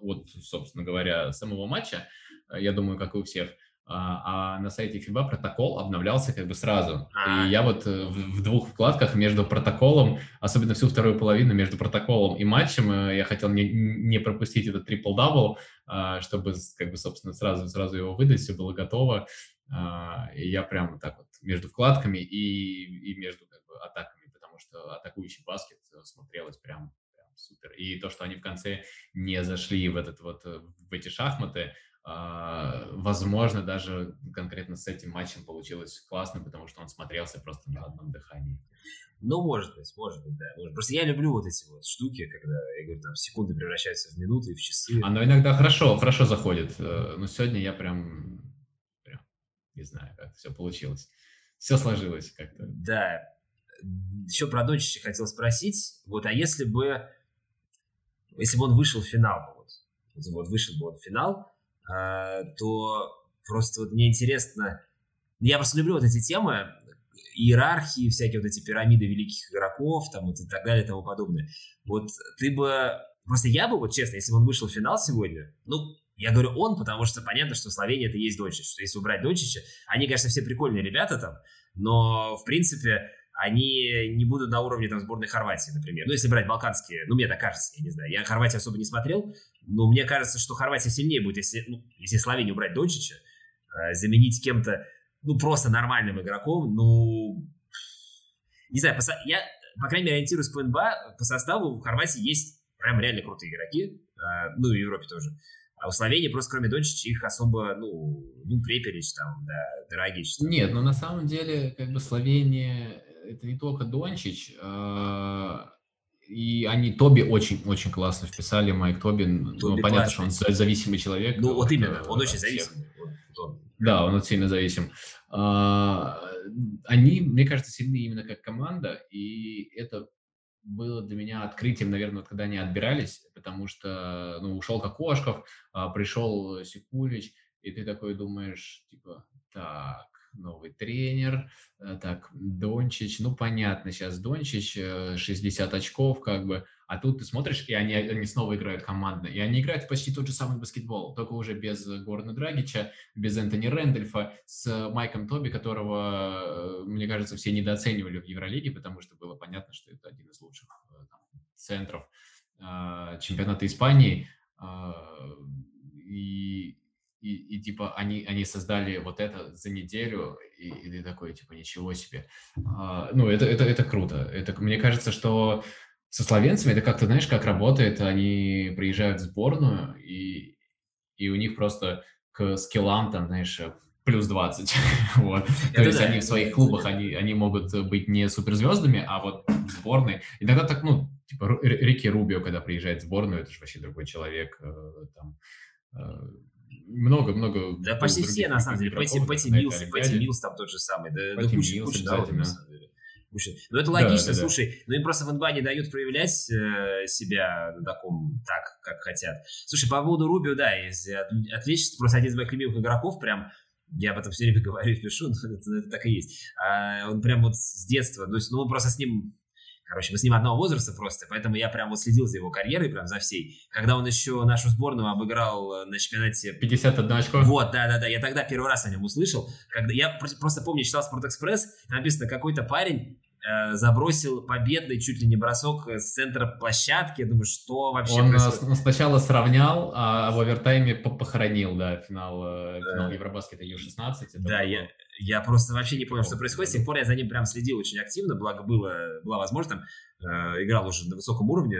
от, собственно говоря, самого матча, я думаю, как и у всех. А, а на сайте FIBA протокол обновлялся как бы сразу. И я вот э, в, в двух вкладках между протоколом, особенно всю вторую половину между протоколом и матчем, э, я хотел не, не пропустить этот трипл-дабл, а, чтобы, как бы, собственно, сразу, сразу его выдать, все было готово. А, и я прямо так вот между вкладками и, и между как бы, атаками, потому что атакующий баскет смотрелось прям, прям супер. И то, что они в конце не зашли в, этот вот, в эти шахматы, а, возможно, даже конкретно с этим матчем получилось классно, потому что он смотрелся просто на одном дыхании. Ну, может быть, может быть, да. Может. Просто я люблю вот эти вот штуки, когда, я говорю, там, секунды превращаются в минуты, в часы. Оно иногда хорошо, хорошо заходит. Э, но сегодня я прям не знаю, как все получилось. Все сложилось как-то. Да. Еще про Дончича хотел спросить. Вот, а если бы, если бы он вышел в финал, вот, вот вышел бы он в финал, а, то просто вот мне интересно, я просто люблю вот эти темы, иерархии, всякие вот эти пирамиды великих игроков, там вот и так далее и тому подобное. Вот ты бы, просто я бы, вот честно, если бы он вышел в финал сегодня, ну, я говорю он, потому что понятно, что Словения это есть Дончич, что если убрать Дончича, они, конечно, все прикольные ребята там, но, в принципе, они не будут на уровне там сборной Хорватии, например. Ну, если брать балканские, ну, мне так кажется, я не знаю. Я Хорватию особо не смотрел, но мне кажется, что Хорватия сильнее будет, если, ну, если Словению убрать Дончича, э, заменить кем-то, ну, просто нормальным игроком, ну, не знаю, по, я, по крайней мере, ориентируюсь по НБА, по составу в Хорватии есть прям реально крутые игроки, э, ну, и в Европе тоже. А у Словении просто кроме Дончича их особо, ну, ну, Преперич там, да, Драгич. Там. Нет, но на самом деле, как бы Словения это не только Дончич, а, и они Тоби очень-очень классно вписали, Майк Тоби, ну, Тоби ну, понятно, классный. что он зависимый человек. Ну, вот именно, он очень зависимый. Да, он сильно зависим. А, они, мне кажется, сильны именно как команда, и это было для меня открытием, наверное, когда они отбирались, потому что, ну, ушел Кокошков, а, пришел Сикулич, и ты такой думаешь, типа, так, новый тренер, э, так, Дончич, ну, понятно, сейчас Дончич, 60 э, очков, как бы, а тут ты смотришь, и они, они снова играют командно, и они играют почти тот же самый баскетбол, только уже без Горна Драгича, без Энтони Рэндольфа, с Майком Тоби, которого, э, мне кажется, все недооценивали в Евролиге, потому что было понятно, что это один из лучших там, центров чемпионата Испании, и и, и типа они, они создали вот это за неделю, и, и ты такой, типа, ничего себе. А, ну, это, это, это круто. Это, мне кажется, что со словенцами это как-то, знаешь, как работает, они приезжают в сборную, и, и у них просто к скиллам там, знаешь, плюс 20. вот. То есть да, они в своих клубах, они, они могут быть не суперзвездами, а вот в сборной. Иногда так, ну, типа Рики Рубио, когда приезжает в сборную, это же вообще другой человек. Э, там, э, много-много... Да почти все, на самом деле. Пэти, Пэти, Милс, Пэти Милс там тот же самый. Да, Пэти да куча, куча народу, на самом деле. Ну, это логично, да, да, слушай, да. ну им просто в НБА не дают проявлять э, себя на таком, так, как хотят. Слушай, по поводу Рубио, да, если отвлечься, просто один из моих любимых игроков, прям, я об этом все время говорю и пишу, но это, это так и есть. А, он прям вот с детства, то есть, ну, просто с ним Короче, мы с ним одного возраста просто, поэтому я прям вот следил за его карьерой, прям за всей. Когда он еще нашу сборную обыграл э, на чемпионате... 51 очко? Вот, да-да-да, я тогда первый раз о нем услышал. Когда... Я просто помню, читал «Спортэкспресс», написано, какой-то парень Э, забросил победный чуть ли не бросок с центра площадки. Я думаю, что вообще он, происходит? Сначала сравнял, а в овертайме похоронил, да, финал, э, финал Евробаскета Ю-16. Да, я, я просто вообще не понял, что происходит. С тех пор я за ним прям следил очень активно, благо было, была возможность, там, э, играл уже на высоком уровне,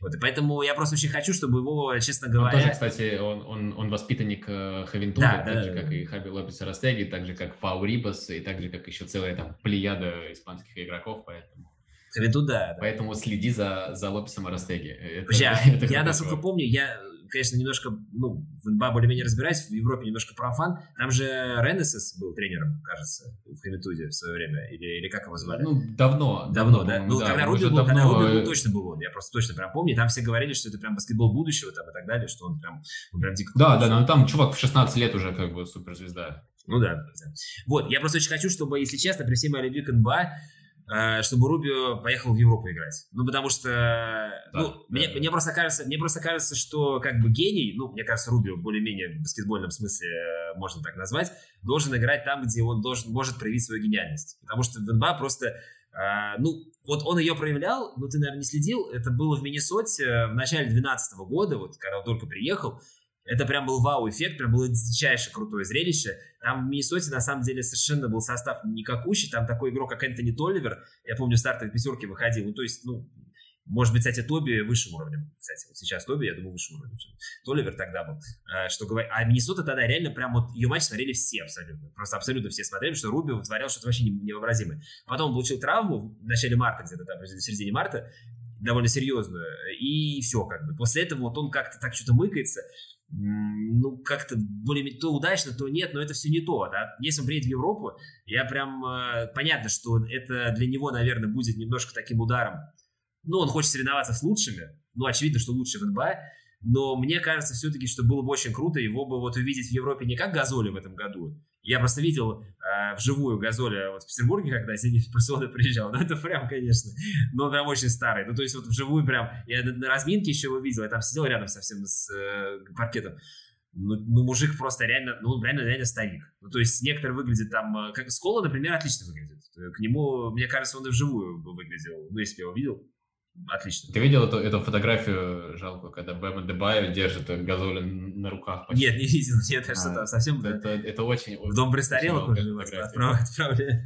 вот, и поэтому я просто очень хочу, чтобы его, честно говоря... Он тоже, кстати, он, он, он воспитанник э, Хавентура, да, так да, же, да, как и Хаби Лопес Растеги, так же, как Пау Рибас, и так же, как еще целая там плеяда испанских игроков, поэтому... Хавенту, да. Поэтому следи за, за Лопесом Растеги. Это, я, это я насколько помню, я конечно, немножко, ну, в НБА более-менее разбираюсь, в Европе немножко профан. Там же Ренесес был тренером, кажется, в Хавитуде в свое время, или, или как его звали? Ну, давно. Давно, да. Ну, да, когда Руби был, давно... когда Руби был, точно был он, я просто точно прям помню, там все говорили, что это прям баскетбол будущего там и так далее, что он прям, он прям дико... Да, да, ну там чувак в 16 лет уже как бы суперзвезда. Ну да, да. Вот, я просто очень хочу, чтобы, если честно, при всей моей любви к НБА, чтобы Рубио поехал в Европу играть. Ну, потому что, да, ну, да, мне, да. мне просто кажется, мне просто кажется, что как бы гений, ну, мне кажется, Рубио более-менее в баскетбольном смысле э, можно так назвать, должен играть там, где он должен, может проявить свою гениальность. Потому что в НБА просто, э, ну, вот он ее проявлял, но ты, наверное, не следил, это было в Миннесоте в начале 2012 года, вот когда он только приехал, это прям был вау-эффект, прям было дичайше крутое зрелище. Там в Миннесоте, на самом деле, совершенно был состав никакущий. Там такой игрок, как Энтони Толливер, я помню, стартовой пятерки выходил. Ну, то есть, ну, Может быть, кстати, Тоби высшим уровнем. Кстати, вот сейчас Тоби, я думаю, высшим уровнем. Толивер тогда был. Э, что говорит, а Миннесота тогда реально прям вот ее матч смотрели все абсолютно. Просто абсолютно все смотрели, что Руби вытворял что-то вообще невообразимое. Потом он получил травму в начале марта, где-то там, в середине марта, довольно серьезную. И все как бы. После этого вот он как-то так что-то мыкается ну, как-то более то удачно, то нет, но это все не то, да. Если он приедет в Европу, я прям, э, понятно, что это для него, наверное, будет немножко таким ударом. Ну, он хочет соревноваться с лучшими, ну, очевидно, что лучше в НБА, но мне кажется все-таки, что было бы очень круто его бы вот увидеть в Европе не как Газоли в этом году, я просто видел э, вживую Газоля вот в Петербурге, когда Зенит в Барселону приезжал. Ну, это прям, конечно, но прям очень старый. Ну, то есть вот вживую прям, я на, на разминке еще его видел, я там сидел рядом совсем с э, паркетом. Ну, ну, мужик просто реально, ну, реально, реально старик. Ну, то есть некоторые выглядят там, э, как Скола, например, отлично выглядит. К нему, мне кажется, он и вживую выглядел, ну, если я его видел. Отлично. Ты видел эту, эту фотографию жалкую, когда Бэм Дебайо держит Газоли на руках? Почти? Нет, не видел. Нет, это а, что там совсем... Это, это очень... В дом престарелых отправляли.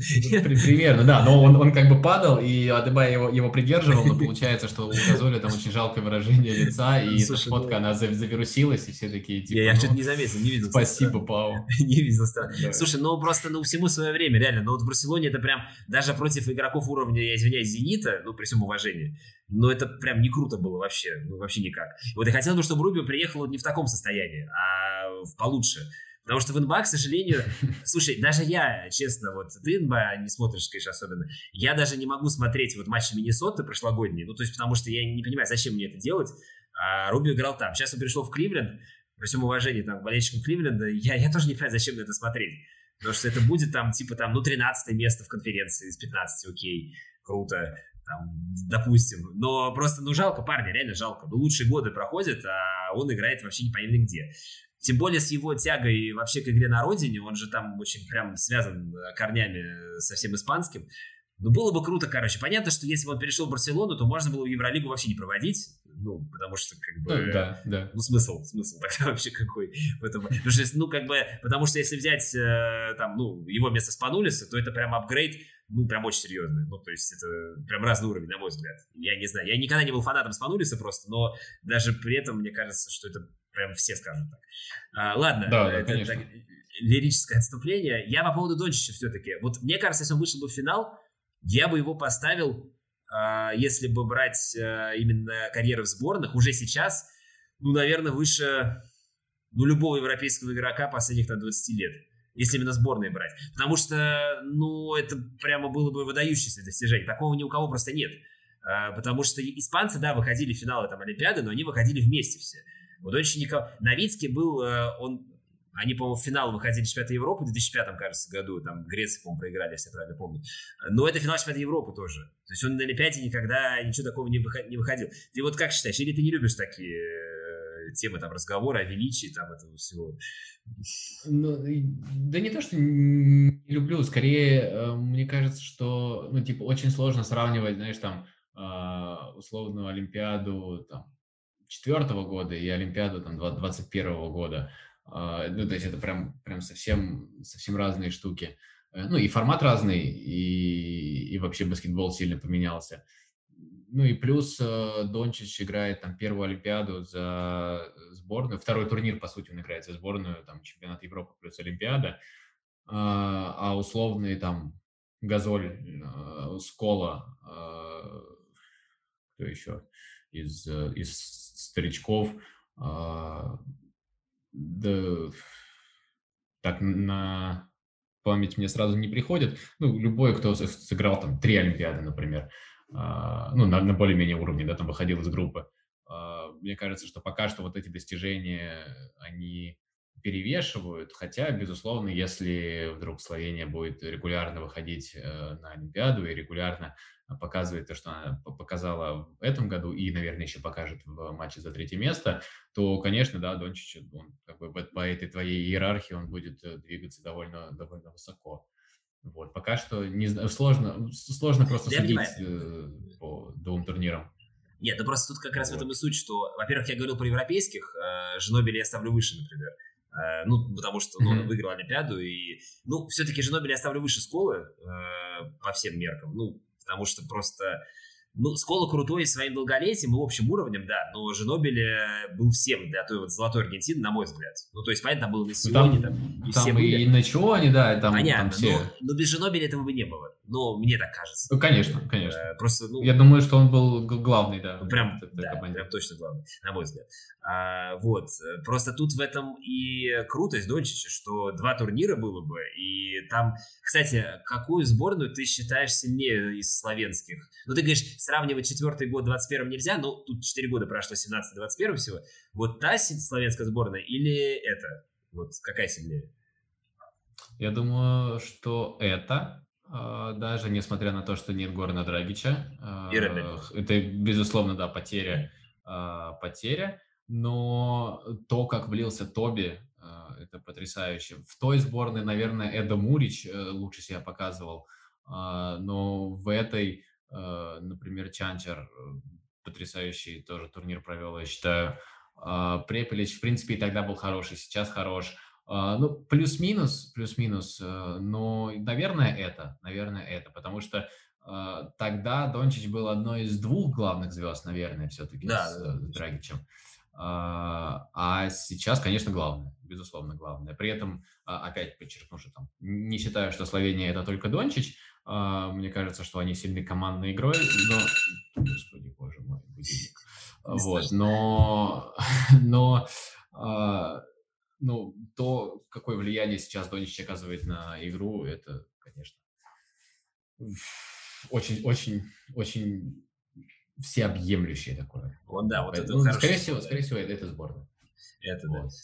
Примерно, да. Но он, он как бы падал, и Адебай его, его придерживал, но получается, что у Газоли там очень жалкое выражение лица, и Слушай, эта фотка, ну... она завирусилась, и все такие, типа, Я, я ну, что-то не заметил, не видел. Спасибо, Пау. не видел. Да. Слушай, ну просто, ну всему свое время, реально. Но вот в Барселоне это прям, даже против игроков уровня, я извиняюсь, Зенита, ну при всем уважении, но это прям не круто было вообще, ну вообще никак. Вот я хотел бы, чтобы Рубио приехал не в таком состоянии, а в получше. Потому что в НБА, к сожалению, слушай, даже я, честно, вот ты НБА не смотришь, конечно, особенно, я даже не могу смотреть вот матчи Миннесоты прошлогодние, ну, то есть потому что я не понимаю, зачем мне это делать, а Рубио играл там. Сейчас он перешел в Кливленд, при всем уважении там, к болельщикам Кливленда, я, я тоже не понимаю, зачем мне это смотреть. Потому что это будет там, типа, там, ну, 13 место в конференции из 15, окей, круто там, допустим. Но просто, ну, жалко парня, реально жалко. Ну, лучшие годы проходят, а он играет вообще непонятно где. Тем более с его тягой вообще к игре на родине, он же там очень прям связан э, корнями со всем испанским. Ну, было бы круто, короче. Понятно, что если бы он перешел в Барселону, то можно было бы Евролигу вообще не проводить. Ну, потому что, как бы... Ну, да, да. Ну, смысл, смысл тогда вообще какой в этом. Потому что, ну, как бы, потому что если взять, э, там, ну, его место с Панулиса, то это прям апгрейд ну, прям очень серьезный. Ну, то есть это прям разный уровень, на мой взгляд. Я не знаю, я никогда не был фанатом Спанулиса просто, но даже при этом мне кажется, что это прям все скажут так. А, ладно, да, это конечно. так, лирическое отступление. Я по поводу Дончича все-таки. Вот мне кажется, если он вышел бы в финал, я бы его поставил, а, если бы брать а, именно карьеры в сборных, уже сейчас, ну, наверное, выше ну, любого европейского игрока последних там, 20 лет если именно сборные брать. Потому что, ну, это прямо было бы выдающееся достижение. Такого ни у кого просто нет. А, потому что испанцы, да, выходили в финалы там Олимпиады, но они выходили вместе все. Вот очень никого... Новицкий был, э, он... Они, по-моему, в финал выходили чемпионата Европы в 2005, кажется, году. Там Греция, по-моему, проиграли, если я правильно помню. Но это финал чемпионата Европы тоже. То есть он на Олимпиаде никогда ничего такого не выходил. Ты вот как считаешь, или ты не любишь такие темы там разговора о величии там этого всего? Ну, да не то, что не люблю, скорее э, мне кажется, что, ну, типа, очень сложно сравнивать, знаешь, там, а, условную Олимпиаду, там, четвертого года и Олимпиаду, там, 21 года. А, ну, то есть это прям, прям совсем, совсем разные штуки. Э, ну, и формат разный, и, и вообще баскетбол сильно поменялся. Ну и плюс э, Дончич играет там первую Олимпиаду за сборную, второй турнир, по сути, он играет за сборную, там чемпионат Европы плюс Олимпиада, а, а условный там Газоль, э, Скола, э, кто еще из, из старичков, да, так на память мне сразу не приходит. Ну, любой, кто сыграл там три Олимпиады, например. Ну, на, на более-менее уровне, да, там выходил из группы. А, мне кажется, что пока что вот эти достижения, они перевешивают, хотя, безусловно, если вдруг Словения будет регулярно выходить э, на Олимпиаду и регулярно показывает то, что она показала в этом году и, наверное, еще покажет в матче за третье место, то, конечно, да, Дончич, он как бы по этой твоей иерархии он будет э, двигаться довольно, довольно высоко. Вот, пока что не, сложно, сложно просто Я судить э, по двум турнирам. Нет, ну просто тут как раз вот. в этом и суть, что, во-первых, я говорил про европейских, э, Женобеля я ставлю выше, например. Э, ну, потому что ну, он выиграл Олимпиаду, и, ну, все-таки Женобеля я ставлю выше школы э, по всем меркам, ну, потому что просто ну, Скола крутой своим долголетием и общим уровнем, да, но Женобель был всем для той вот золотой Аргентины, на мой взгляд. Ну, то есть, понятно, там был на сегодня, там, и там все и были. и Начони, да, там, Понятно, там все. Но, но без Женобеля этого бы не было. Но мне так кажется. Ну, конечно, конечно. Э, просто, ну, Я думаю, что он был главный, да. Ну, прям, да, прям точно главный, на мой взгляд. А, вот, просто тут в этом и крутость Дончича, что два турнира было бы, и там, кстати, какую сборную ты считаешь сильнее из славянских? Ну, ты говоришь, сравнивать четвертый год 21 нельзя, но тут 4 года прошло, 17-21 всего. Вот та славянская сборная или это? Вот какая сильнее? Я думаю, что это, а, даже несмотря на то, что нет Горна Драгича. А, это, безусловно, да, потеря. А, потеря. Но то, как влился Тоби, это потрясающе. В той сборной, наверное, Эда Мурич э, лучше себя показывал. Но в этой например, Чанчер э, потрясающий тоже турнир провел, я считаю. А, Препелич, в принципе, и тогда был хороший, сейчас хорош. А, ну, плюс-минус, плюс-минус, э, но, наверное, это, наверное, это, потому что тогда Дончич был одной из двух главных звезд, наверное, все-таки да, с, да, с Драгичем. А, а сейчас, конечно, главное, безусловно, главное. При этом, опять подчеркну, что там не считаю, что Словения это только Дончич, а, мне кажется, что они сильны командной игрой, но... Господи, боже мой, будильник. Вот, но... но а, ну, то, какое влияние сейчас Донич оказывает на игру, это, конечно, очень, очень, очень всеобъемлющее такое. Вот да, вот это ну, скорее всего, скорее всего, это, это сборная. Это вот. да.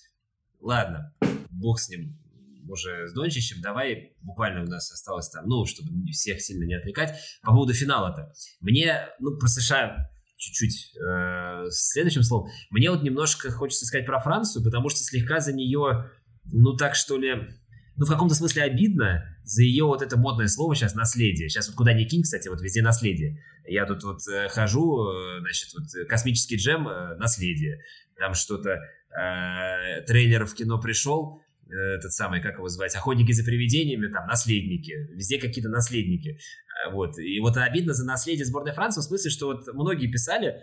Ладно, бог с ним уже с Дончичем, давай, буквально у нас осталось там, ну, чтобы всех сильно не отвлекать, по поводу финала-то. Мне, ну, про США чуть-чуть э, следующим словом, мне вот немножко хочется сказать про Францию, потому что слегка за нее, ну, так что ли, ну, в каком-то смысле обидно за ее вот это модное слово сейчас «наследие». Сейчас вот куда ни кинь, кстати, вот везде «наследие». Я тут вот э, хожу, э, значит, вот космический джем э, «наследие». Там что-то, э, трейлер в кино пришел, этот самый, как его звать, охотники за привидениями, там, наследники, везде какие-то наследники. Э, вот. И вот обидно за наследие сборной Франции, в смысле, что вот многие писали,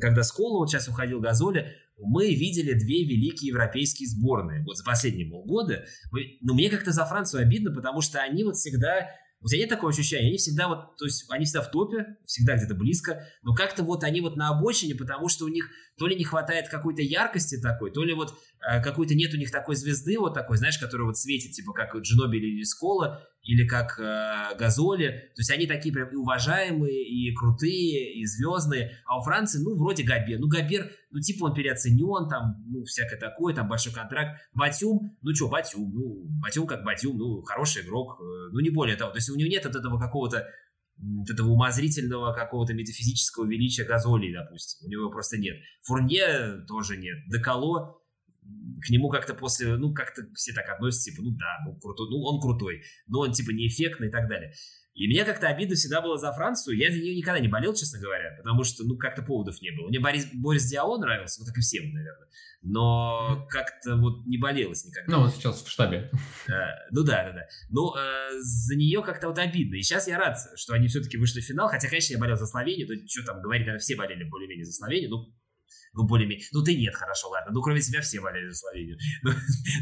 когда Скола вот сейчас уходил Газоли, мы видели две великие европейские сборные вот за последние полгода. Мы, ну, мне как-то за Францию обидно, потому что они вот всегда у тебя нет такого ощущения? Они всегда вот, то есть они всегда в топе, всегда где-то близко, но как-то вот они вот на обочине, потому что у них то ли не хватает какой-то яркости такой, то ли вот э, какой-то нет у них такой звезды вот такой, знаешь, которая вот светит, типа как Джинобили или Скола, или как э, Газоли. То есть они такие прям и уважаемые, и крутые, и звездные. А у Франции, ну, вроде Габер. Ну, Габер, ну, типа он переоценен, там, ну, всякое такое, там большой контракт. Батюм, ну, что, Батюм, ну, Батюм как Батюм, ну, хороший игрок, э, ну, не более того. То есть у него нет от этого какого-то вот этого умозрительного какого-то метафизического величия Газоли, допустим. У него просто нет. Фурнье тоже нет. Деколо к нему как-то после, ну, как-то все так относятся, типа, ну да, ну, крутой, ну, он крутой, но он, типа, неэффектный и так далее. И мне как-то обидно всегда было за Францию. Я за нее никогда не болел, честно говоря, потому что, ну, как-то поводов не было. Мне Борис, Борис Диао нравился, ну, как и всем, наверное. Но как-то вот не болелось никогда. Ну, он сейчас в штабе. А, ну да, да, да. Но э, за нее как-то вот обидно. И сейчас я рад, что они все-таки вышли в финал. Хотя, конечно, я болел за Словению. То что там говорить, наверное, все болели более-менее за Словению. Ну, ну, более-менее. Ну, ты нет, хорошо, ладно. Ну, кроме себя все болели за Словению. Ну,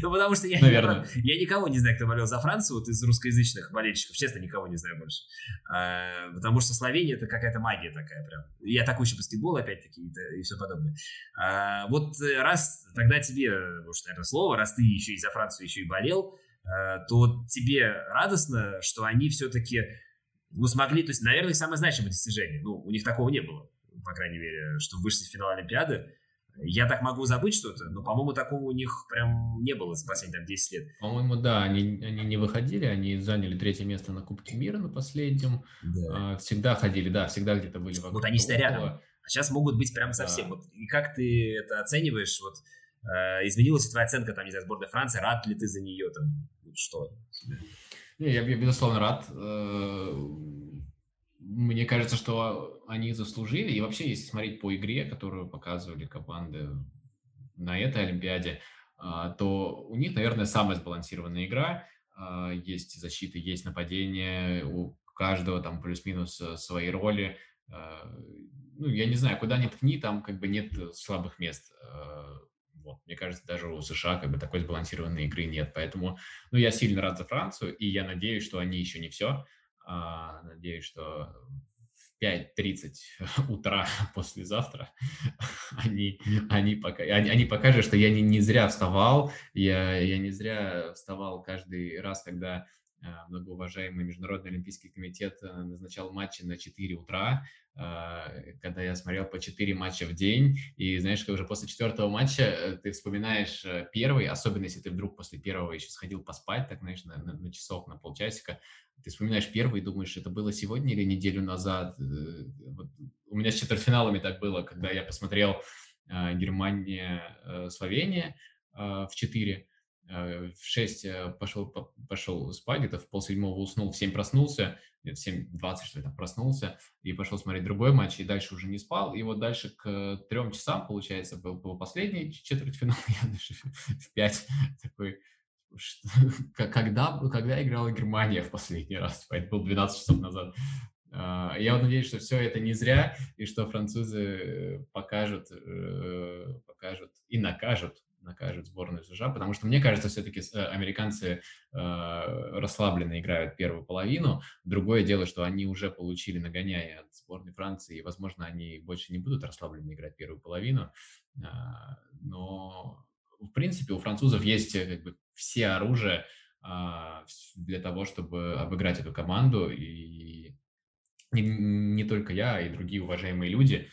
ну потому что я, Наверное. Не, я никого не знаю, кто болел за Францию, вот из русскоязычных болельщиков. Честно, никого не знаю больше. А, потому что Словения это какая-то магия такая прям. Я атакующий баскетбол, опять-таки, и, и все подобное. А, вот э, раз тогда тебе, уж, наверное, слово, раз ты еще и за Францию еще и болел, а, то тебе радостно, что они все-таки ну, смогли, то есть, наверное, самое значимое достижение. Ну, у них такого не было по крайней мере, что вышли в финал Олимпиады. Я так могу забыть что-то, но, по-моему, такого у них прям не было за последние там, 10 лет. По-моему, да, они, они не выходили, они заняли третье место на Кубке мира на последнем. Да. А, всегда ходили, да, всегда где-то были вокруг. Вот они всегда рядом, а сейчас могут быть прям совсем. Да. Вот, и как ты это оцениваешь? Вот, э, изменилась ли твоя оценка, там, не знаю, сборной Франции? Рад ли ты за нее? Там, что? Не, я, я, безусловно, рад. Мне кажется, что они заслужили. И вообще, если смотреть по игре, которую показывали команды на этой Олимпиаде, а, то у них, наверное, самая сбалансированная игра. А, есть защита, есть нападение, у каждого там плюс-минус э, свои роли. ну, я не знаю, куда ни ткни, там как бы нет слабых мест. Вот. Мне кажется, даже у США как бы такой сбалансированной игры нет. Поэтому ну, я сильно рад за Францию, и я надеюсь, что они еще не все. А, надеюсь, что в 5.30 утра послезавтра они, они, пока, они, они покажут, что я не, не зря вставал, я, я не зря вставал каждый раз, когда многоуважаемый Международный Олимпийский комитет э, назначал матчи на 4 утра, а, когда я смотрел по 4 матча в день, и знаешь, что уже после четвертого матча э, ты вспоминаешь э, первый, особенно если ты вдруг после первого еще сходил поспать, так, знаешь, на, на, на часов, на полчасика, ты вспоминаешь первый и думаешь, это было сегодня или неделю назад. Вот у меня с четвертьфиналами так было, когда я посмотрел Германия-Словения в 4, Э, в 6 э, пошел, пошел спать, где-то в полседьмого уснул, в 7 проснулся, в 7.20, что ли, там проснулся, и пошел смотреть другой матч, и дальше уже не спал, и вот дальше к трем часам, получается, был, был последний четвертьфинал, я даже в 5 такой, что, когда, когда играла Германия в последний раз, это был 12 часов назад. А, я вот надеюсь, что все это не зря, и что французы покажут, э, покажут и накажут накажет сборную США, потому что мне кажется, все-таки э, американцы э, расслабленно играют первую половину. Другое дело, что они уже получили нагоняя от сборной Франции, и, возможно, они больше не будут расслабленно играть первую половину. Э, но, в принципе, у французов есть э, как бы все оружие э, для того, чтобы обыграть эту команду, и не, не только я, и другие уважаемые люди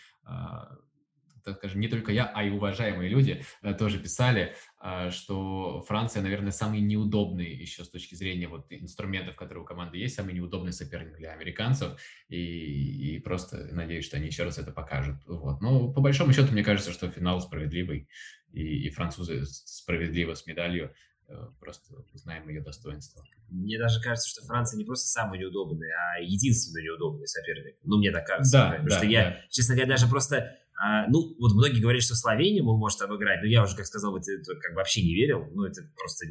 так скажем, не только я, а и уважаемые люди э, тоже писали, а, что Франция, наверное, самый неудобный еще с точки зрения вот инструментов, которые у команды есть, самый неудобный соперник для американцев, и, и просто надеюсь, что они еще раз это покажут. Вот. Но по большому счету, мне кажется, что финал справедливый, и, и французы справедливо с медалью э, просто узнаем ее достоинство. Мне даже кажется, что Франция не просто самый неудобный, а единственный неудобный соперник. Ну, мне так кажется. Да, потому да, что да. я, честно говоря, даже просто а, ну, вот многие говорят, что Словения он может обыграть, но я уже, как сказал, это, это как бы вообще не верил. Ну, это просто...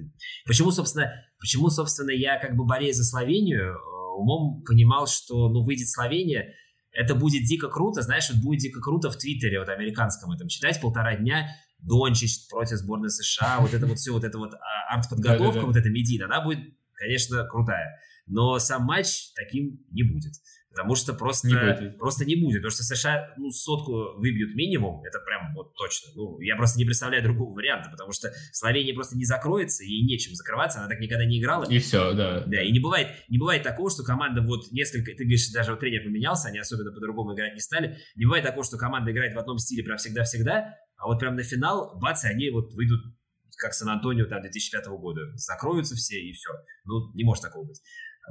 Почему, собственно, почему, собственно, я как бы болею за Словению, э, умом понимал, что, ну, выйдет Словения, это будет дико круто, знаешь, вот будет дико круто в Твиттере, вот американском этом, читать полтора дня Дончич против сборной США, вот это вот все, вот это вот а, арт-подготовка, вот эта медийная, она будет, конечно, крутая. Но сам матч таким не будет. Потому что просто не будет. просто не будет. Потому что США ну, сотку выбьют минимум, это прям вот точно. Ну, я просто не представляю другого варианта, потому что Словения просто не закроется, и нечем закрываться, она так никогда не играла. И все, да. Да, и не бывает, не бывает такого, что команда вот несколько, ты говоришь, даже вот тренер поменялся, они особенно по-другому играть не стали. Не бывает такого, что команда играет в одном стиле прям всегда-всегда, а вот прям на финал, бац, и они вот выйдут как Сан-Антонио там 2005 года. Закроются все и все. Ну, не может такого быть.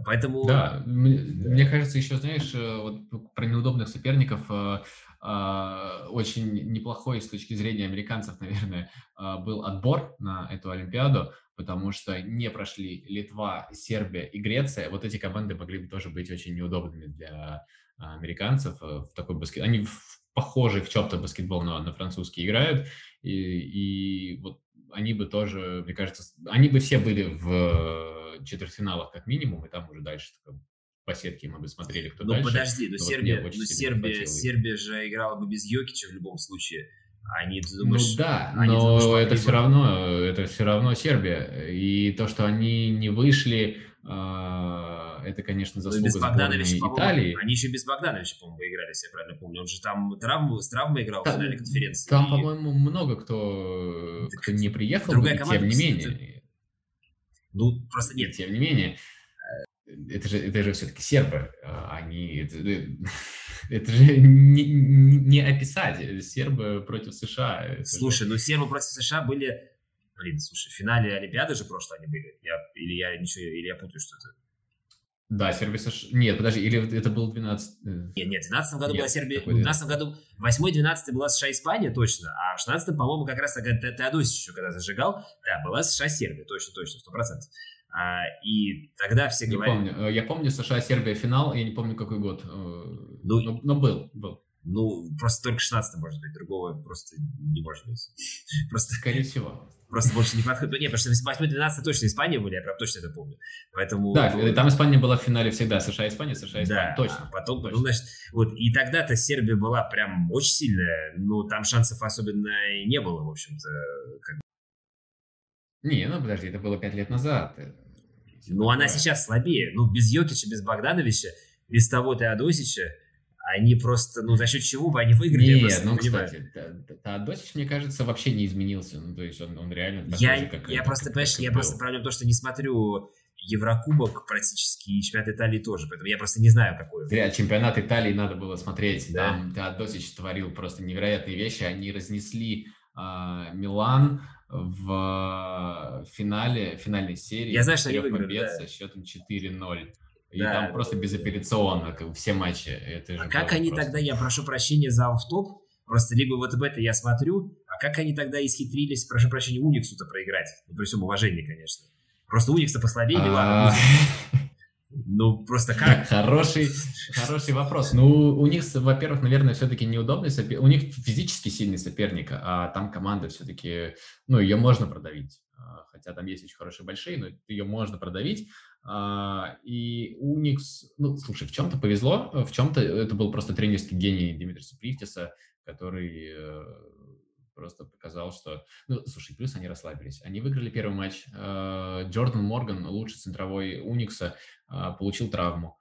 Поэтому... Да, мне кажется, еще, знаешь, э, вот про неудобных соперников э, э, очень неплохой с точки зрения американцев, наверное, был отбор на эту Олимпиаду, потому что не прошли Литва, Сербия и Греция. Вот эти команды могли бы тоже быть очень неудобными для американцев в такой баскет. Они похожи в чем-то баскетбол на, на французский играют, и, и вот они бы тоже, мне кажется, они бы все были в четвертьфиналах как минимум, и там уже дальше по сетке мы бы смотрели, кто ну, дальше. подожди, но, но Сербия, вот но Сербия, Сербия же играла бы без Йокича в любом случае. Они, ты думаешь, ну да, они, но думаешь, это все равно, это все равно Сербия. И то, что они не вышли, а, это, конечно, ну, заслуга сборной Италии. Они еще без Богдановича, по-моему, выиграли, если я правильно помню. Он же там травму, с травмой играл там, в финале конференции. Там, и... по-моему, много кто, кто не приехал, другая команда, тем не менее. Ну, просто нет. Тем не менее, э, это же, это же все-таки сербы, а они... Это, э, это же не, не описать. Сербы против США. Слушай, же... ну сербы против США были... Блин, слушай, в финале Олимпиады же прошлое они были. Я, или я ничего, или я путаю что-то. Да, Сербия США. Нет, подожди, или это был 12... Э, нет, нет, в 12 году нет, была Сербия... В 12 году 8-12 была США-Испания, точно. А в 16 по-моему, как раз тогда Теодосич еще когда зажигал, да, была США-Сербия, точно, точно, 100%. А, и тогда все не говорили... помню. Э, я помню США-Сербия финал, я не помню какой год. Э, ну, но, но был, был. Ну, просто только 16 может быть, другого просто не может быть. Просто, Скорее всего. Просто больше не подходит. Не, потому что 8-12 точно Испания были, я прям точно это помню. Поэтому... Да, там Испания была в финале всегда, США-Испания, США-Испания, да, точно. потом, точно. Ну, значит, вот, и тогда-то Сербия была прям очень сильная, но там шансов особенно и не было, в общем-то. Как... Не, ну подожди, это было 5 лет назад. Ну, она сейчас слабее. Ну, без Йокича, без Богдановича, без того Теодосича, они просто, ну, за счет чего бы они выиграли? Нет, ну, не кстати, Теодосич, мне кажется, вообще не изменился. Ну, то есть он, он реально такой я, же, как Я как, просто, как, понимаешь, как я был. просто проблема в том, что не смотрю Еврокубок практически и чемпионат Италии тоже, поэтому я просто не знаю, какой. Зря, чемпионат Италии надо было смотреть. Да. Там Теодосич творил просто невероятные вещи. Они разнесли э, Милан в финале, финальной серии. Я знаю, что они выиграли, да. со счетом 4-0. И да. там просто безапелляционно, как все матчи. Это а как они просто... тогда, я прошу прощения за автоп, просто либо вот об это я смотрю, а как они тогда исхитрились, прошу прощения, Униксу-то проиграть? Ну, при всем уважении, конечно. Просто Уникс-то послабее Милана. Ну, просто как? Хороший, хороший вопрос. Ну, у них, во-первых, наверное, все-таки неудобный соперник. У них физически сильный соперник, а там команда все-таки, ну, ее можно продавить. А, хотя там есть очень хорошие большие, но ее можно продавить. А, и Уникс, ну, слушай, в чем-то повезло, в чем-то это был просто тренерский гений Димитриса Привтиса, который э, просто показал, что... Ну, слушай, плюс они расслабились. Они выиграли первый матч. А, Джордан Морган, лучший центровой Уникса, а, получил травму.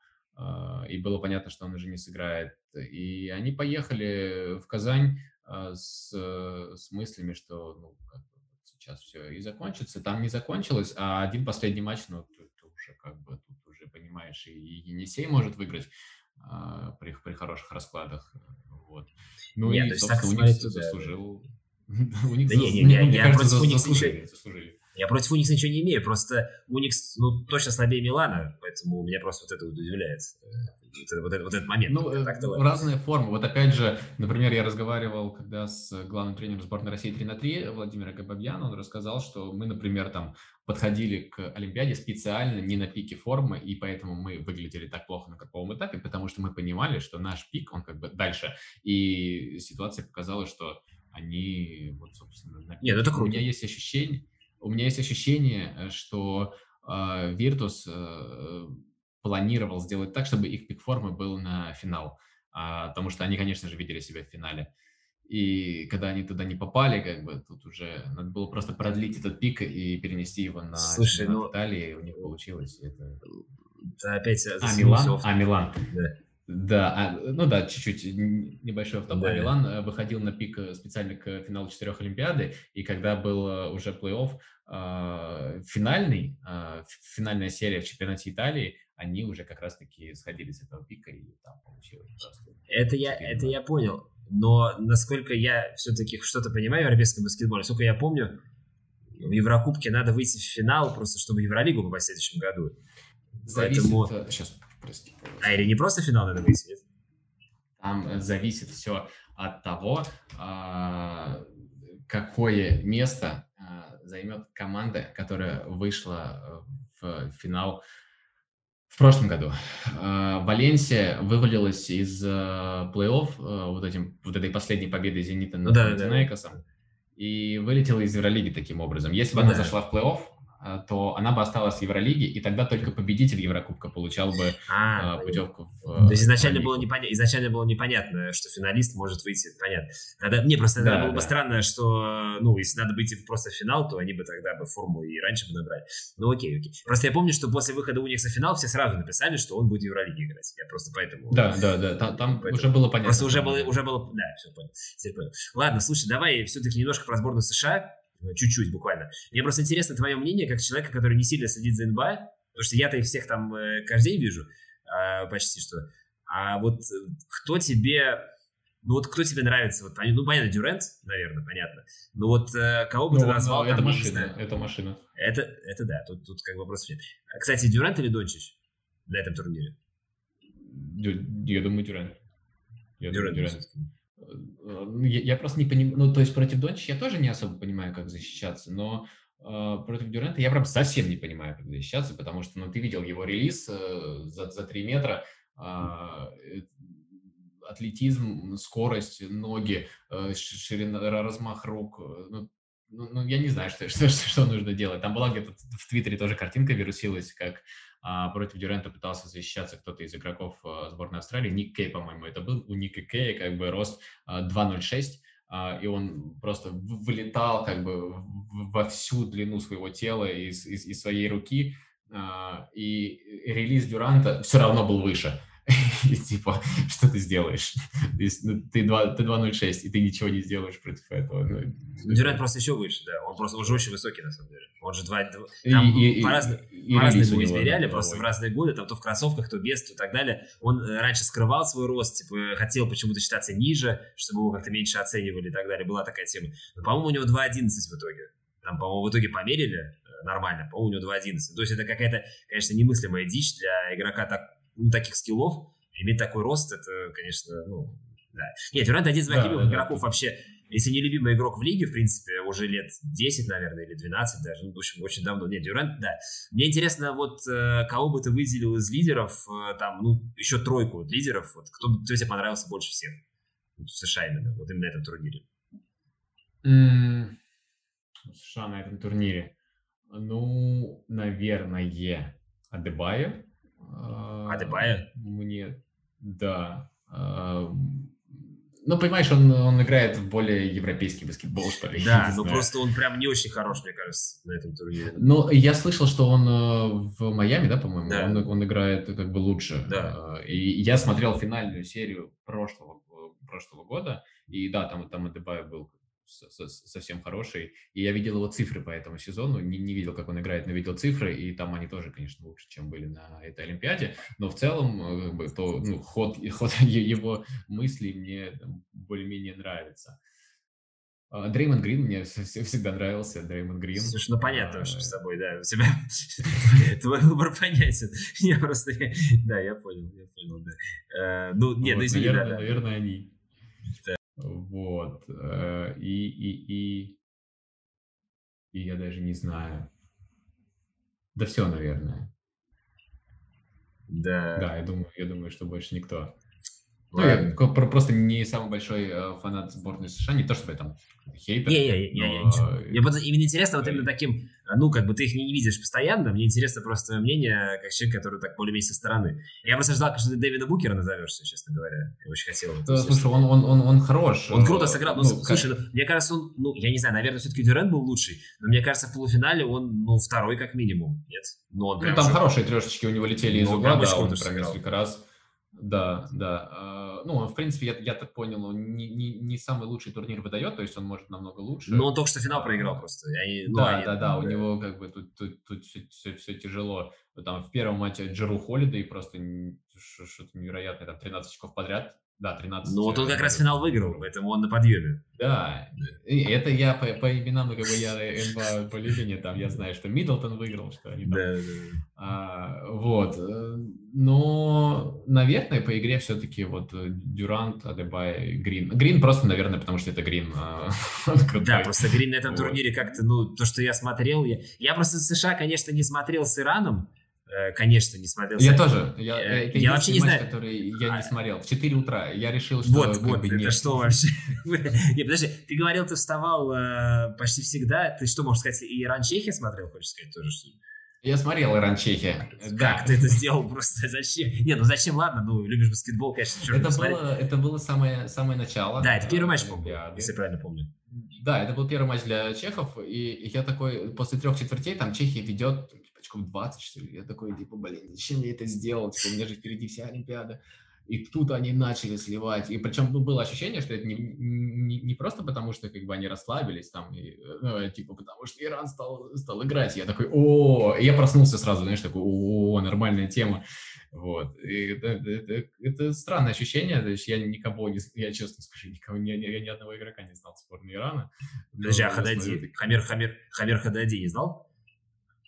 И было понятно, что он уже не сыграет. И они поехали в Казань с, с мыслями, что ну, сейчас все и закончится. Там не закончилось, а один последний матч, ну, уже как бы тут уже понимаешь, и Енисей может выиграть а, при, при хороших раскладах. Вот. Ну Нет, и, то есть так Уникс заслужил. Уникс, да не, не, не, я против Уникса заслужили. Я против Уникса ничего не имею, просто Уникс, ну, точно слабее Милана, поэтому меня просто вот это вот удивляет. Вот, вот, этот, вот этот момент. Ну, э, разные формы. Вот опять же, например, я разговаривал, когда с главным тренером сборной России 3 на 3 Владимира Габабьяна, он рассказал, что мы, например, там подходили к Олимпиаде специально не на пике формы, и поэтому мы выглядели так плохо на каком этапе, потому что мы понимали, что наш пик, он как бы дальше. И ситуация показала, что они, вот, собственно, на Нет, ну это круто. У меня есть ощущение, у меня есть ощущение, э, что э, Virtus э, планировал сделать так, чтобы их пик формы был на финал, а, потому что они, конечно же, видели себя в финале. И когда они туда не попали, как бы тут уже надо было просто продлить этот пик и перенести его на Слушай, ну, Италии, у них получилось. Это... Да, опять а Милан, а Милан, да. Да, а, ну да, чуть-чуть небольшой автоп. Да. Милан э, выходил на пик э, специально к финалу четырех Олимпиады, и когда был э, уже плей-офф э, финальный, э, финальная серия в чемпионате Италии, они уже как раз-таки сходили с этого пика, и там получилось просто... Это я, это я понял, но насколько я все-таки что-то понимаю в европейском баскетболе, сколько я помню, в Еврокубке надо выйти в финал, просто чтобы в Евролигу попасть в следующем году. Зависит... Поэтому... Сейчас, прости. А или не просто финал надо выйти, нет? Там э, зависит все от того, а, какое место а, займет команда, которая вышла э, в финал в прошлом году. А, Валенсия вывалилась из плей-офф вот, этим, вот этой последней победой «Зенита» над да, Динайкосом да. и вылетела из Евролиги таким образом. Если бы да. она зашла в плей-офф, то она бы осталась в Евролиге, и тогда только победитель Еврокубка получал бы а, э, путевку в То есть изначально было, непоня... изначально было непонятно, что финалист может выйти, понятно. Тогда, мне просто да, было да. бы странно, что, ну, если надо выйти просто в финал, то они бы тогда бы форму и раньше бы набрали. Ну, окей, окей. Просто я помню, что после выхода Уникса в финал все сразу написали, что он будет в Евролиге играть. Я просто поэтому... Да, да, да, там, там поэтому... уже было понятно. Просто уже было, уже было, да, все понял. Все понял. Ладно, слушай, давай все-таки немножко про сборную США Э, чуть-чуть буквально. Мне просто интересно твое мнение, как человека, который не сильно следит за НБА, потому что я-то их всех там э, каждый день вижу, э, почти что. А вот э, кто тебе, ну вот кто тебе нравится? Вот, ну, понятно, Дюрент, наверное, понятно. Но вот э, кого бы ну, ты назвал? это машина, это машина. Это, это да, тут, тут как бы вопросов нет. Кстати, Дюрент или Дончич на этом турнире? Я думаю, Дюрент. Я Дюрент. Думаю, Дюрент. Э, ну, я, просто не понимаю, ну, то есть против Дончича я тоже не особо понимаю, как защищаться, но э, против Дюрента я прям совсем не понимаю, как защищаться, потому что, ну, ты видел его релиз э, за, за 3 метра, э, атлетизм, скорость, ноги, э, ширина, размах рук. Э, ну, ну, ну, я не знаю, что, что, что нужно делать. Там была где-то в Твиттере тоже картинка вирусилась, как а, против Дюрента пытался защищаться кто-то из игроков а, сборной Австралии. Ник Кей, по-моему, это был. У Ника Кея как бы рост а, 2.06, а, и он просто вылетал как бы во всю длину своего тела из, из, из своей руки, а, и релиз Дюранта все равно был выше. И типа, что ты сделаешь? Ну, ты 2.06, и ты ничего не сделаешь против этого. Ну, Дюрант просто еще выше, да. Он просто уже очень высокий, на самом деле. Он же 2... Там и, по-разному по его измеряли, просто в разные годы, там то в кроссовках, то без, то и так далее. Он э, раньше скрывал свой рост, типа, хотел почему-то считаться ниже, чтобы его как-то меньше оценивали и так далее. Была такая тема. Но, по-моему, у него 2.11 в итоге. Там, по-моему, в итоге померили э, нормально. По-моему, у него 2.11. То есть это какая-то, конечно, немыслимая дичь для игрока так, ну, таких скиллов. Иметь такой рост, это, конечно, ну, да. Нет, Дюрант один из моих да, любимых да, игроков да. вообще если не любимый игрок в лиге, в принципе, уже лет 10, наверное, или 12 даже, ну, в общем, очень давно. Нет, Дюрант, да. Мне интересно, вот э, кого бы ты выделил из лидеров, э, там, ну, еще тройку лидеров, вот, кто, кто тебе понравился больше всех? Вот, в США именно, вот именно на этом турнире. Mm, США на этом турнире. Ну, наверное, Адебая. Адебая? Мне, да. Ну, понимаешь, он, он играет в более европейский баскетбол, что ли. Да, но просто он прям не очень хорош, мне кажется, на этом турнире. Ну, я слышал, что он э, в Майами, да, по-моему, да. Он, он играет как бы лучше. Да. Э, и я смотрел финальную серию прошлого, прошлого года, и да, там, там Адебай был совсем хороший. И я видел его цифры по этому сезону, не, не видел, как он играет, но видел цифры, и там они тоже, конечно, лучше, чем были на этой Олимпиаде. Но в целом, э, как бы, то, ну, ход, ход его мыслей мне более-менее нравится. А, Дреймонд Грин мне всегда нравился, Дреймонд Грин. Слушай, ну понятно, а, что с тобой, да, у тебя твой выбор понятен. Я просто, да, я понял, я понял, да. Э, ну, нет, ну извини, да. Наверное, они. Вот. Э, и, и, и, и я даже не знаю. Да все, наверное. Да. Да, я думаю, я думаю, что больше никто. Ну, я просто не самый большой э, фанат сборной США, не то чтобы я там хейтер. Не, не, не, но... ничего. Мне просто именно интересно вот именно таким, э, ну, как бы ты их не видишь постоянно, мне интересно просто твое мнение, как человек, который так более-менее со стороны. Я просто ждал, что ты Дэвида Букера назовешься, честно говоря. Я очень хотел. Да, слушай, он, он, он, он хорош. Он круто сыграл. Ну, ну слушай, как... ну, мне кажется, он, ну, я не знаю, наверное, все-таки Дюрен был лучший, но мне кажется, в полуфинале он, ну, второй как минимум, нет? Ну, он ну там уже... хорошие трешечки у него летели из угла, да, он прям несколько раз. Да, да. А, ну, в принципе, я, я так понял, он не, не, не самый лучший турнир выдает, то есть он может намного лучше. Но он только что финал проиграл просто. Я, ну, да, они, да, да, у него как бы тут, тут, тут все, все, все тяжело. Там в первом матче Джеру Холидей просто что-то невероятное, там 13 очков подряд да, 13. Ну, вот он как раз финал выиграл, поэтому он на подъеме. Да, это я по, по именам, как бы я НБА по любви, там, я знаю, что Миддлтон выиграл, что они там. Да, да. А, вот, э, но, наверное, по игре все-таки вот э, Дюрант, Адебай, Грин. Грин просто, наверное, потому что это Грин. А, да, просто Грин на этом турнире как-то, ну, то, что я смотрел, я, я просто США, конечно, не смотрел с Ираном, конечно, не смотрел. Я тоже. Я, э, это я вообще не матч, знаю. который я не а, смотрел. В 4 утра. Я решил, что... Вот, вот, это нет. что вообще? Не, подожди, ты говорил, ты вставал э, почти всегда. Ты что, можешь сказать, и Иран-Чехия смотрел, хочешь сказать, тоже что я смотрел Иран Чехия. Да. Как ты это сделал просто? Зачем? Не, ну зачем, ладно, ну любишь баскетбол, конечно, это было, это было самое, самое начало. Да, это первый матч, помню, если правильно помню. Да, это был первый матч для чехов, и я такой, после трех четвертей, там Чехия ведет очков 20, что ли. Я такой, типа, блин, зачем я это сделал? Типа, у меня же впереди вся Олимпиада. И тут они начали сливать. И причем ну, было ощущение, что это не, не, не просто потому, что как бы они расслабились там, и, ну, типа потому что Иран стал, стал играть. Я такой, о, и я проснулся сразу, знаешь, такой, о, нормальная тема. Вот. И это, это, это странное ощущение. То есть я никого не, я честно скажу, никого, ни, я ни одного игрока не знал сборной Ирана. Подожди, а Хадади, Хамир, Хамир, Хамир Хадади не знал?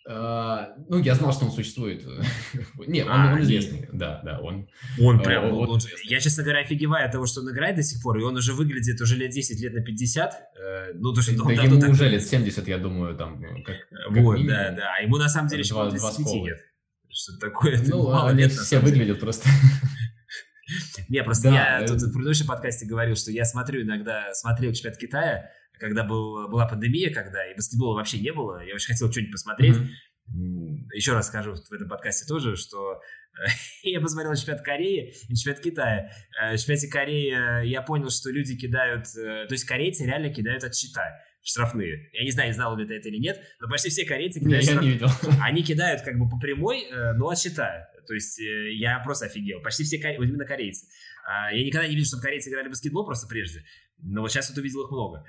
Uh, ну, я знал, что он существует. Нет, он, а, он известный. Не... Да, да, он... Он э, прям... Он, он, я, честно говоря, офигеваю от того, что он играет до сих пор, и он уже выглядит уже лет 10, лет на 50. Э, ну, то, что да, ему так... уже лет 70, я думаю, там... Э, как, как вот, минимум. да, да. А ему на самом деле еще 25 нет. Что такое? Ну, а лет все выглядят просто. Не, просто да, я тут в предыдущем подкасте говорил, что я смотрю иногда, смотрел чемпионат Китая, когда был, была пандемия, когда и баскетбола вообще не было, я очень хотел что-нибудь посмотреть. Mm-hmm. Еще раз скажу в этом подкасте тоже, что я посмотрел чемпионат Кореи и чемпионат Китая. В чемпионате Кореи я понял, что люди кидают... То есть корейцы реально кидают от щита штрафные. Я не знаю, знал ли ты это или нет, но почти все корейцы кидают не, штрафные. Они кидают как бы по прямой, но от щита. То есть я просто офигел. Почти все корейцы, именно корейцы. Я никогда не видел, чтобы корейцы играли в баскетбол просто прежде. Но вот сейчас вот увидел их много.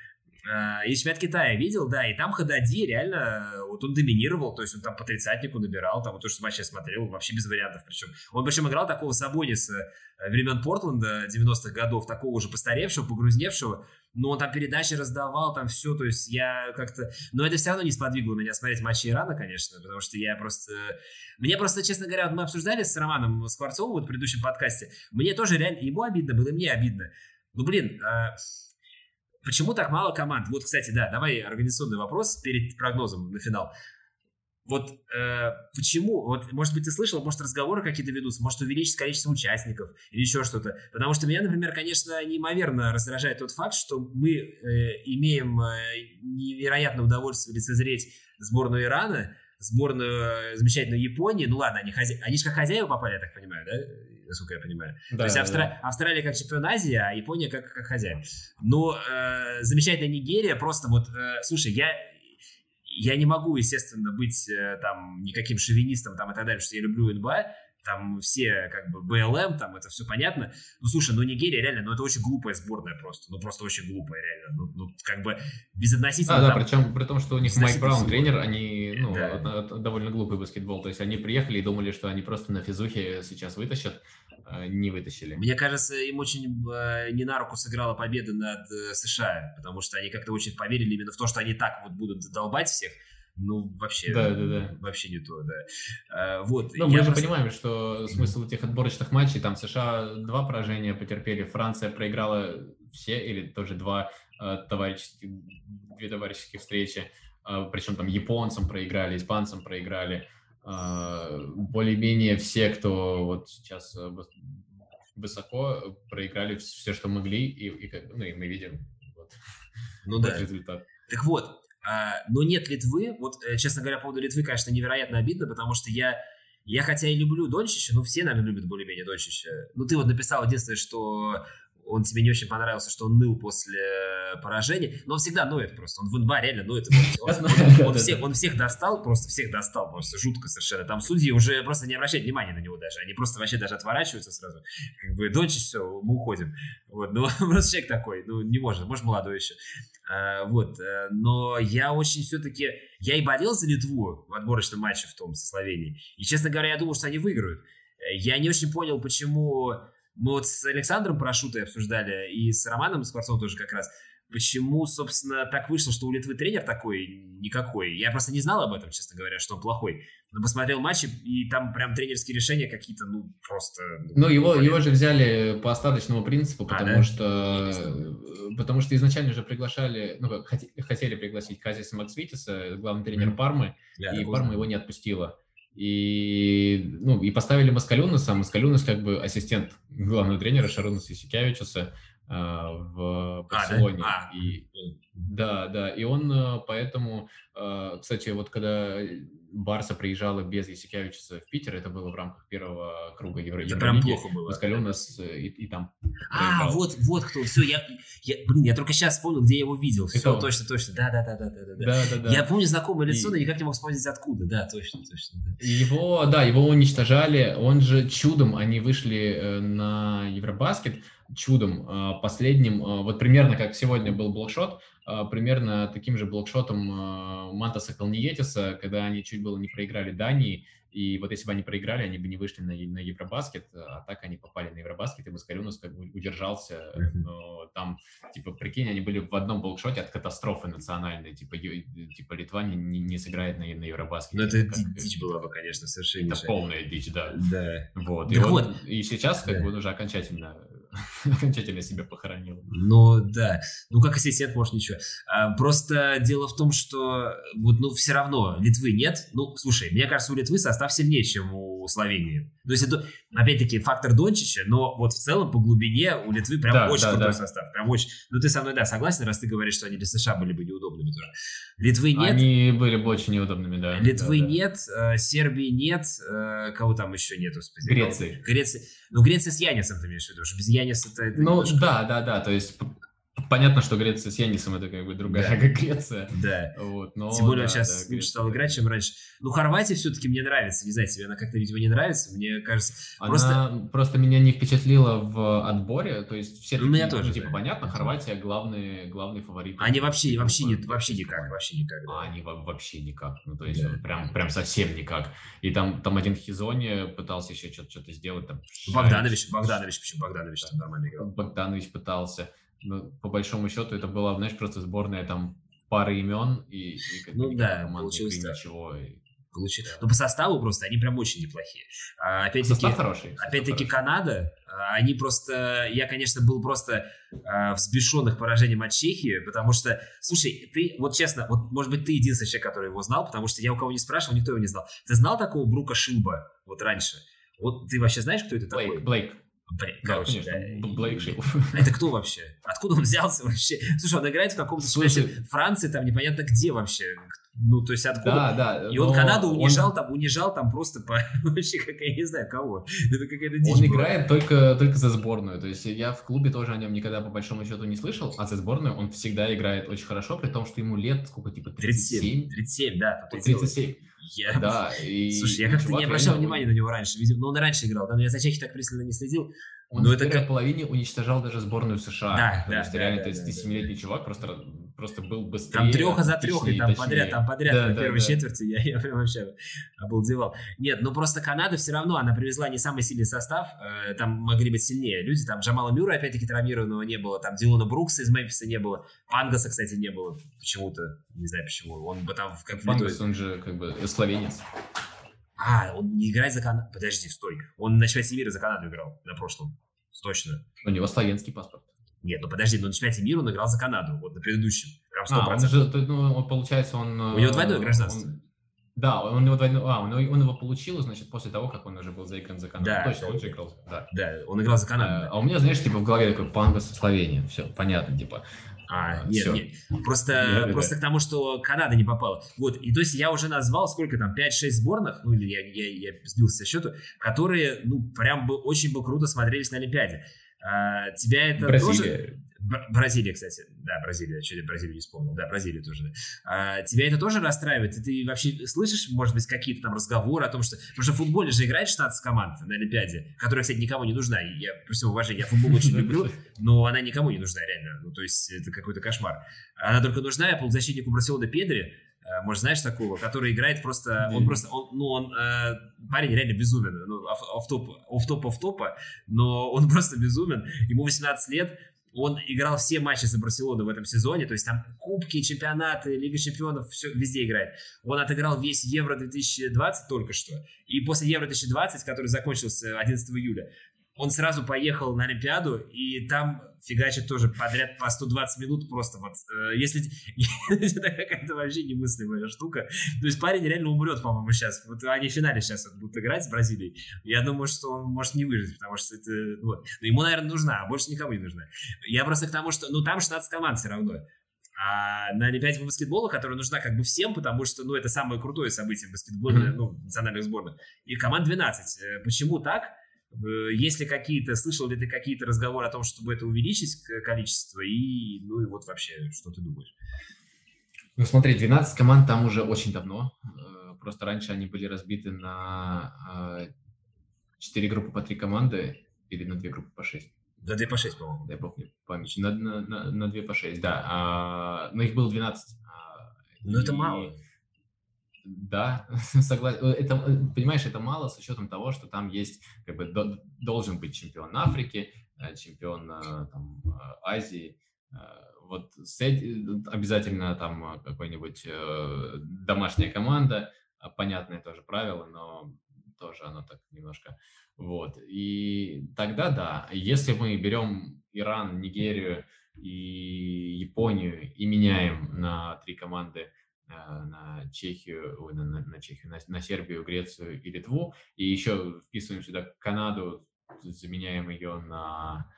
И чемпионат Китая видел, да, и там Хадади реально, вот он доминировал, то есть он там по тридцатнику набирал, там вот то, что матч я смотрел, вообще без вариантов причем. Он причем играл такого Сабониса времен Портленда 90-х годов, такого уже постаревшего, погрузневшего, но он там передачи раздавал, там все, то есть я как-то... Но это все равно не сподвигло меня смотреть матчи Ирана, конечно, потому что я просто... Мне просто, честно говоря, мы обсуждали с Романом Скворцовым вот в предыдущем подкасте, мне тоже реально... Ему обидно было, и мне обидно. Ну, блин, а... почему так мало команд? Вот, кстати, да, давай организационный вопрос перед прогнозом на финал. Вот э, почему, вот, может быть, ты слышал, может, разговоры какие-то ведутся, может, увеличить количество участников или еще что-то. Потому что меня, например, конечно, неимоверно раздражает тот факт, что мы э, имеем э, невероятное удовольствие лицезреть сборную Ирана, сборную замечательную Японии. Ну ладно, они, хозя... они же как хозяева попали, я так понимаю, да? Насколько я понимаю. Да, То есть Австра... да. Австралия как чемпион Азии, а Япония как, как хозяин. Но э, замечательная Нигерия просто вот... Э, слушай, я я не могу, естественно, быть э, там никаким шовинистом там и так далее, что я люблю НБА, там все как бы БЛМ, там это все понятно. Ну, слушай, ну Нигерия реально, ну это очень глупая сборная просто, ну просто очень глупая реально. Ну, ну как бы безотносительно... А, там, да, причем при том, что у них Майк Браун тренер, они, ну, да. довольно глупый баскетбол, то есть они приехали и думали, что они просто на физухе сейчас вытащат, а не вытащили. Мне кажется, им очень э, не на руку сыграла победа над э, США, потому что они как-то очень поверили именно в то, что они так вот будут долбать всех, ну, вообще, да, да, да. вообще не то, да. А, вот, ну, мы же просто... понимаем, что смысл этих отборочных матчей, там США два поражения потерпели, Франция проиграла все или тоже два э, товарищеских, две товарищеские встречи, э, причем там японцам проиграли, испанцам проиграли. Э, более-менее все, кто вот сейчас высоко проиграли все, что могли, и, и, ну, и мы видим вот, ну, да. результат. Так вот, но нет Литвы. Вот, э, честно говоря, по поводу Литвы, конечно, невероятно обидно, потому что я, я хотя и люблю Дончича, но все, наверное, любят более-менее Дончича. Ну, ты вот написал единственное, что он тебе не очень понравился, что он ныл после поражения, но он всегда ноет просто, он в НБА реально ноет. Он, всех, он всех достал, просто всех достал, просто жутко совершенно. Там судьи уже просто не обращают внимания на него даже, они просто вообще даже отворачиваются сразу. Как бы, Дончич, все, мы уходим. Вот, ну, просто человек такой, ну, не может, может, молодой еще. А, вот, э, но я очень все-таки, я и болел за Литву в отборочном матче в том со Словенией. И, честно говоря, я думал, что они выиграют. Я не очень понял, почему мы вот с Александром Парашютой обсуждали и с Романом Скворцовым тоже как раз, почему, собственно, так вышло, что у Литвы тренер такой никакой. Я просто не знал об этом, честно говоря, что он плохой. Но посмотрел матчи, и там прям тренерские решения какие-то, ну, просто... Ну, его, его же взяли по остаточному принципу, потому а, да? что... Потому что изначально же приглашали, ну, как, хотели пригласить Казиса Максвитиса, главный тренер mm-hmm. Пармы, Я и Парма его не отпустила. И, ну, и поставили Маскалюнаса, а Маскалюнас как бы ассистент главного тренера Шарунаса Исикявичуса э, в Барселоне. А, да? А. И, да, да, и он э, поэтому, э, кстати, вот когда Барса приезжала без Ясикевича в Питер, это было в рамках первого круга Евро Это прям плохо было. Маскаленос и, и там А, проиграл. вот, вот кто, все, я, я, блин, я только сейчас вспомнил, где я его видел. Все, это точно, точно, да, да, да, да, да, да. да, да, да. Я помню знакомое лицо, и... но никак не мог вспомнить откуда, да, точно, точно. Да. Его, да, его уничтожали, он же чудом, они вышли э, на Евробаскет, чудом, э, последним, э, вот примерно как сегодня был блокшот, примерно таким же блокшотом а, Мантаса Калниетиса, когда они чуть было не проиграли Дании, и вот если бы они проиграли, они бы не вышли на, на Евробаскет, а так они попали на Евробаскет, и Маскалюнус как бы удержался. Но там, типа, прикинь, они были в одном блокшоте от катастрофы национальной. Типа, типа Литва не, не сыграет на, на Евробаскете. Ну, это как, дичь была бы, конечно, совершенно. Это полная дичь, да. Да. Вот. И, вот. и сейчас как да. бы уже окончательно окончательно себя похоронил. Ну, да. Ну, как ассистент, может, ничего. А, просто дело в том, что вот, ну, все равно Литвы нет. Ну, слушай, мне кажется, у Литвы состав сильнее, чем у Словении. То есть это, опять-таки, фактор Дончича, но вот в целом по глубине у Литвы прям да, очень да, крутой да. состав. Прям очень. Ну, ты со мной, да, согласен, раз ты говоришь, что они для США были бы неудобными тоже. Литвы нет. Они были бы очень неудобными, да. Литвы да, да. нет, э, Сербии нет, э, кого там еще нету? Греции. Греция. Ну, Греция с Янисом ты имеешь в виду, что без Яниса это... Ну, немножко... да, да, да, то есть Понятно, что Греция с Янисом это как бы другая да. Греция. Да. Вот, но, Тем более да, он сейчас да, лучше стал играть, чем раньше. Ну, Хорватия все-таки мне нравится. Не знаю, тебе она как-то, видимо, не нравится. Мне кажется... Она просто... просто меня не впечатлила в отборе. То есть все ну, меня тоже, типа, да. понятно, Хорватия главный, главный фаворит. Они вообще, вообще, нет, вообще никак, вообще никак. Да. А, они вообще никак. Ну, то есть да. прям, прям совсем никак. И там, там один Хизони пытался еще что-то, сделать. Там, Богданович, Богданович, почему Богданович там нормально играл? Богданович пытался ну, по большому счету это была, знаешь, просто сборная там пары имен и, и ну да, получилось ничего. И... Получилось. Да. Но по составу просто они прям очень неплохие. А, опять-таки, состав хороший. Опять-таки Канада, а, они просто, я, конечно, был просто а, взбешен их поражением от Чехии, потому что, слушай, ты, вот честно, вот, может быть, ты единственный человек, который его знал, потому что я у кого не спрашивал, никто его не знал. Ты знал такого Брука Шилба вот раньше? Вот ты вообще знаешь, кто это Блейк, такой? Блейк. Блин, короче, да. Блейк Это кто вообще? Откуда он взялся вообще? Слушай, он играет в каком-то Слушай, Франции, там непонятно где вообще. Ну, то есть откуда? Да, да. И он Канаду унижал он... там, унижал там просто по... вообще, как я не знаю, кого. Это какая-то дичь Он была. играет только, только за сборную. То есть я в клубе тоже о нем никогда по большому счету не слышал, а за сборную он всегда играет очень хорошо, при том, что ему лет сколько, типа 37? 37, 37 да. 37. Я... Да, и... Слушай, я как-то не обращал внимания на него раньше. Видимо, но он и раньше играл, да, но я за Чехи так пристально не следил. Он но в это как... половине уничтожал даже сборную США. Да, да, есть да, реально да, 37-летний да, чувак просто, просто был быстрее. Там треха за трехой, там подряд, там подряд да, на да, первой да. четверти. Я, я прям вообще обалдевал. Нет, ну просто Канада все равно, она привезла не самый сильный состав. Э, там могли быть сильнее люди. Там Джамала Мюра, опять-таки, травмированного не было. Там Дилона Брукса из Мемфиса не было. Пангаса, кстати, не было. Почему-то. Не знаю почему. Он бы там как Пангас, он же как бы словенец. А, он не играет за Канаду. Подожди, стой. Он на чемпионате мира за Канаду играл на прошлом. Точно. У него славянский паспорт. Нет, ну подожди, но на чемпионате мира он играл за Канаду, вот на предыдущем. Прям 100%. А, он же, ну, он, получается, он... У него двойное гражданство. Он, да, он его двойное... А, он, он его получил, значит, после того, как он уже был заигран за Канаду. Да. Точно, он же играл. Да. да, он играл за Канаду. А, да. а у меня, знаешь, типа в голове такой Пангас Словения. Все, понятно, типа. А, нет, Все. нет. Просто, нет, просто к тому, что Канада не попала. Вот, и то есть я уже назвал, сколько там, 5-6 сборных, ну, или я, я, я сбился со счету, которые, ну, прям бы очень бы круто смотрелись на Олимпиаде. А, тебя это Бразилия. тоже... Бразилия, кстати. Да, Бразилия. Я Бразилию не вспомнил. Да, Бразилия тоже. Да. А, тебя это тоже расстраивает? И ты вообще слышишь, может быть, какие-то там разговоры о том, что... Потому что в футболе же играет 16 команд на Олимпиаде, которая, кстати, никому не нужна. Я, при всем уважении, я футбол очень люблю, но она никому не нужна, реально. Ну, то есть, это какой-то кошмар. Она только нужна полузащитнику Барселоны Педри, Э, может, знаешь такого, который играет просто, он просто, он, ну, он, э, парень реально безумен, ну, оф-топ, оф-топ, оф-топа, но он просто безумен, ему 18 лет, он играл все матчи за Барселону в этом сезоне, то есть там кубки, чемпионаты, Лига чемпионов, все везде играет. Он отыграл весь Евро 2020 только что, и после Евро 2020, который закончился 11 июля, он сразу поехал на Олимпиаду, и там фигачит тоже подряд по 120 минут просто вот. Э, если это какая-то вообще немыслимая штука. То есть парень реально умрет, по-моему, сейчас. Вот они в финале сейчас вот будут играть с Бразилией. Я думаю, что он может не выжить, потому что это... Вот. Но ему, наверное, нужна, а больше никому не нужна. Я просто к тому, что... Ну, там 16 команд все равно. А на Олимпиаде по баскетболу, которая нужна как бы всем, потому что, ну, это самое крутое событие в баскетболе, ну, национальных сборных. И команд 12. Э, почему так? Э, Если какие-то, слышал ли ты какие-то разговоры о том, чтобы это увеличить количество, и, ну и вот вообще, что ты думаешь? Ну смотри, 12 команд там уже очень давно. Э, просто раньше они были разбиты на 4 э, группы по 3 команды или на 2 группы по 6. На 2 по 6, по-моему. Дай бог мне память. На, на, на, на 2 по 6, да. А, но их было 12. Ну, это мало. Да, согласен. Э, это, э, понимаешь, это мало с учетом того, что там есть, как бы, до, должен быть чемпион Африки, э, чемпион там, Азии. Вот обязательно там какой-нибудь домашняя команда, понятное тоже правило, но тоже оно так немножко. Вот. И тогда да, если мы берем Иран, Нигерию и Японию и меняем на три команды на Чехию, ой, на, на Чехию, на, на Сербию, Грецию и Литву, и еще вписываем сюда Канаду, заменяем ее на,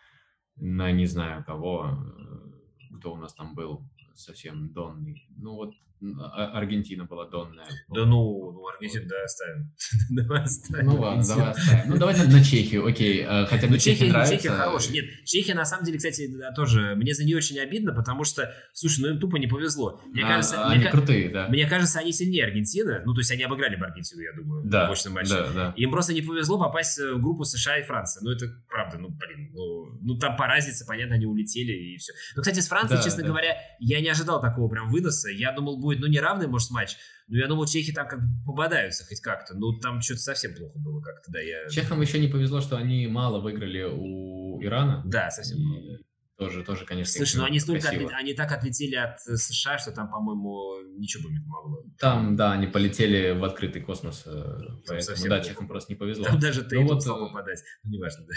на не знаю кого, э, кто у нас там был совсем донный. Ну вот Аргентина была донная. Да ну, ну Аргентину да оставим. давай оставим. Ну ладно, давай оставим. Ну давайте на Чехию, окей. А, хотя бы ну, Чехия нравится. Чехия хорошая. Нет, Чехия на самом деле, кстати, тоже, мне за нее очень обидно, потому что, слушай, ну им тупо не повезло. Мне а, кажется, они мне, крутые, да. Мне кажется, они сильнее Аргентины. Ну, то есть они обыграли бы Аргентину, я думаю, да, в мощном матче. Да, да. Им просто не повезло попасть в группу США и Франции. Ну, это правда, ну, блин, ну, ну там по разнице, понятно, они улетели и все. Но, кстати, с Францией, да, честно да. говоря, я не ожидал такого прям выноса. Я думал, будет, ну, не равный, может, матч. Ну, я думал, чехи там как бы попадаются хоть как-то. Ну, там что-то совсем плохо было как-то, да. Я... Чехам еще не повезло, что они мало выиграли у Ирана. Да, совсем мало. Тоже, тоже, конечно. Слушай, ну они столько отлет... они так отлетели от э, США, что там, по-моему, ничего бы не помогло. Там, да, они полетели в открытый космос, э, там поэтому, да, чехам просто не повезло. Там даже ты ну, вот, э, попадать, ну, неважно, да.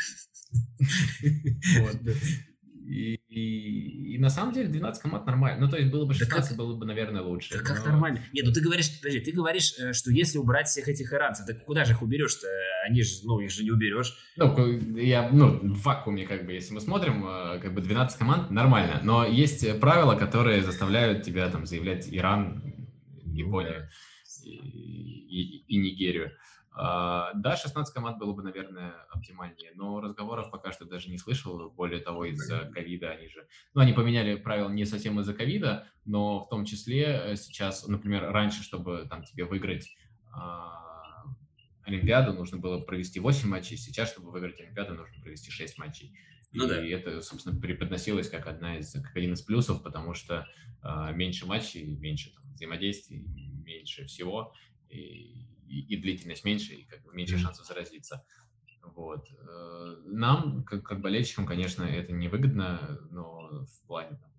И, и, и на самом деле 12 команд нормально. Ну, то есть было бы 16, да как, было бы, наверное, лучше. Да но... как нормально? Нет, ну ты говоришь, подожди, ты говоришь, э, что если убрать всех этих иранцев, так куда же их уберешь-то? Они же, ну, их же не уберешь. Ну, я, ну, в вакууме, как бы, если мы смотрим, э, как бы 12 команд, нормально. Но есть правила, которые заставляют тебя там заявлять Иран, Японию и, и, и Нигерию. А, да, 16 команд было бы, наверное, оптимальнее, но разговоров пока что даже не слышал. Более того, из-за ковида они же... Ну, они поменяли правила не совсем из-за ковида, но в том числе э, сейчас, например, раньше, чтобы там тебе выиграть а, Олимпиаду, нужно было провести 8 матчей, сейчас, чтобы выиграть Олимпиаду, нужно провести 6 матчей. Ну, и да. это, собственно, преподносилось как одна из, как один из плюсов, потому что э, меньше матчей, меньше там, взаимодействий, меньше всего. И и, и длительность меньше, и как бы меньше шансов заразиться. Вот. Э, нам, как, как болельщикам, конечно, это невыгодно, но в плане там,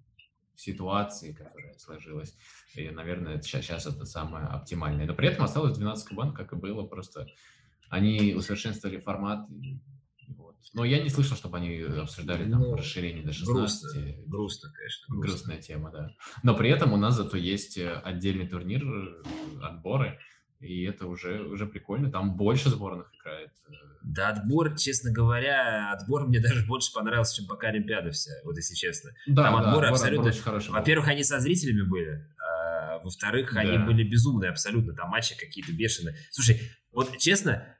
ситуации, которая сложилась, и, наверное, сейчас, сейчас это самое оптимальное. Но при этом осталось 12 команд, как и было, просто они усовершенствовали формат. Вот. Но я не слышал, чтобы они обсуждали там ну, расширение до 16. Грустно, грустно конечно. Грустно. Грустная тема, да. Но при этом у нас зато есть отдельный турнир, э, отборы, и это уже, уже прикольно, там больше сборных играет. Э. Да, отбор, честно говоря, отбор мне даже больше понравился, чем пока Олимпиада вся, вот если честно. Да, там да, отборы отбор, абсолютно... Отбор Во-первых, они со зрителями были, а во-вторых, да. они были безумные абсолютно, там матчи какие-то бешеные. Слушай, вот честно,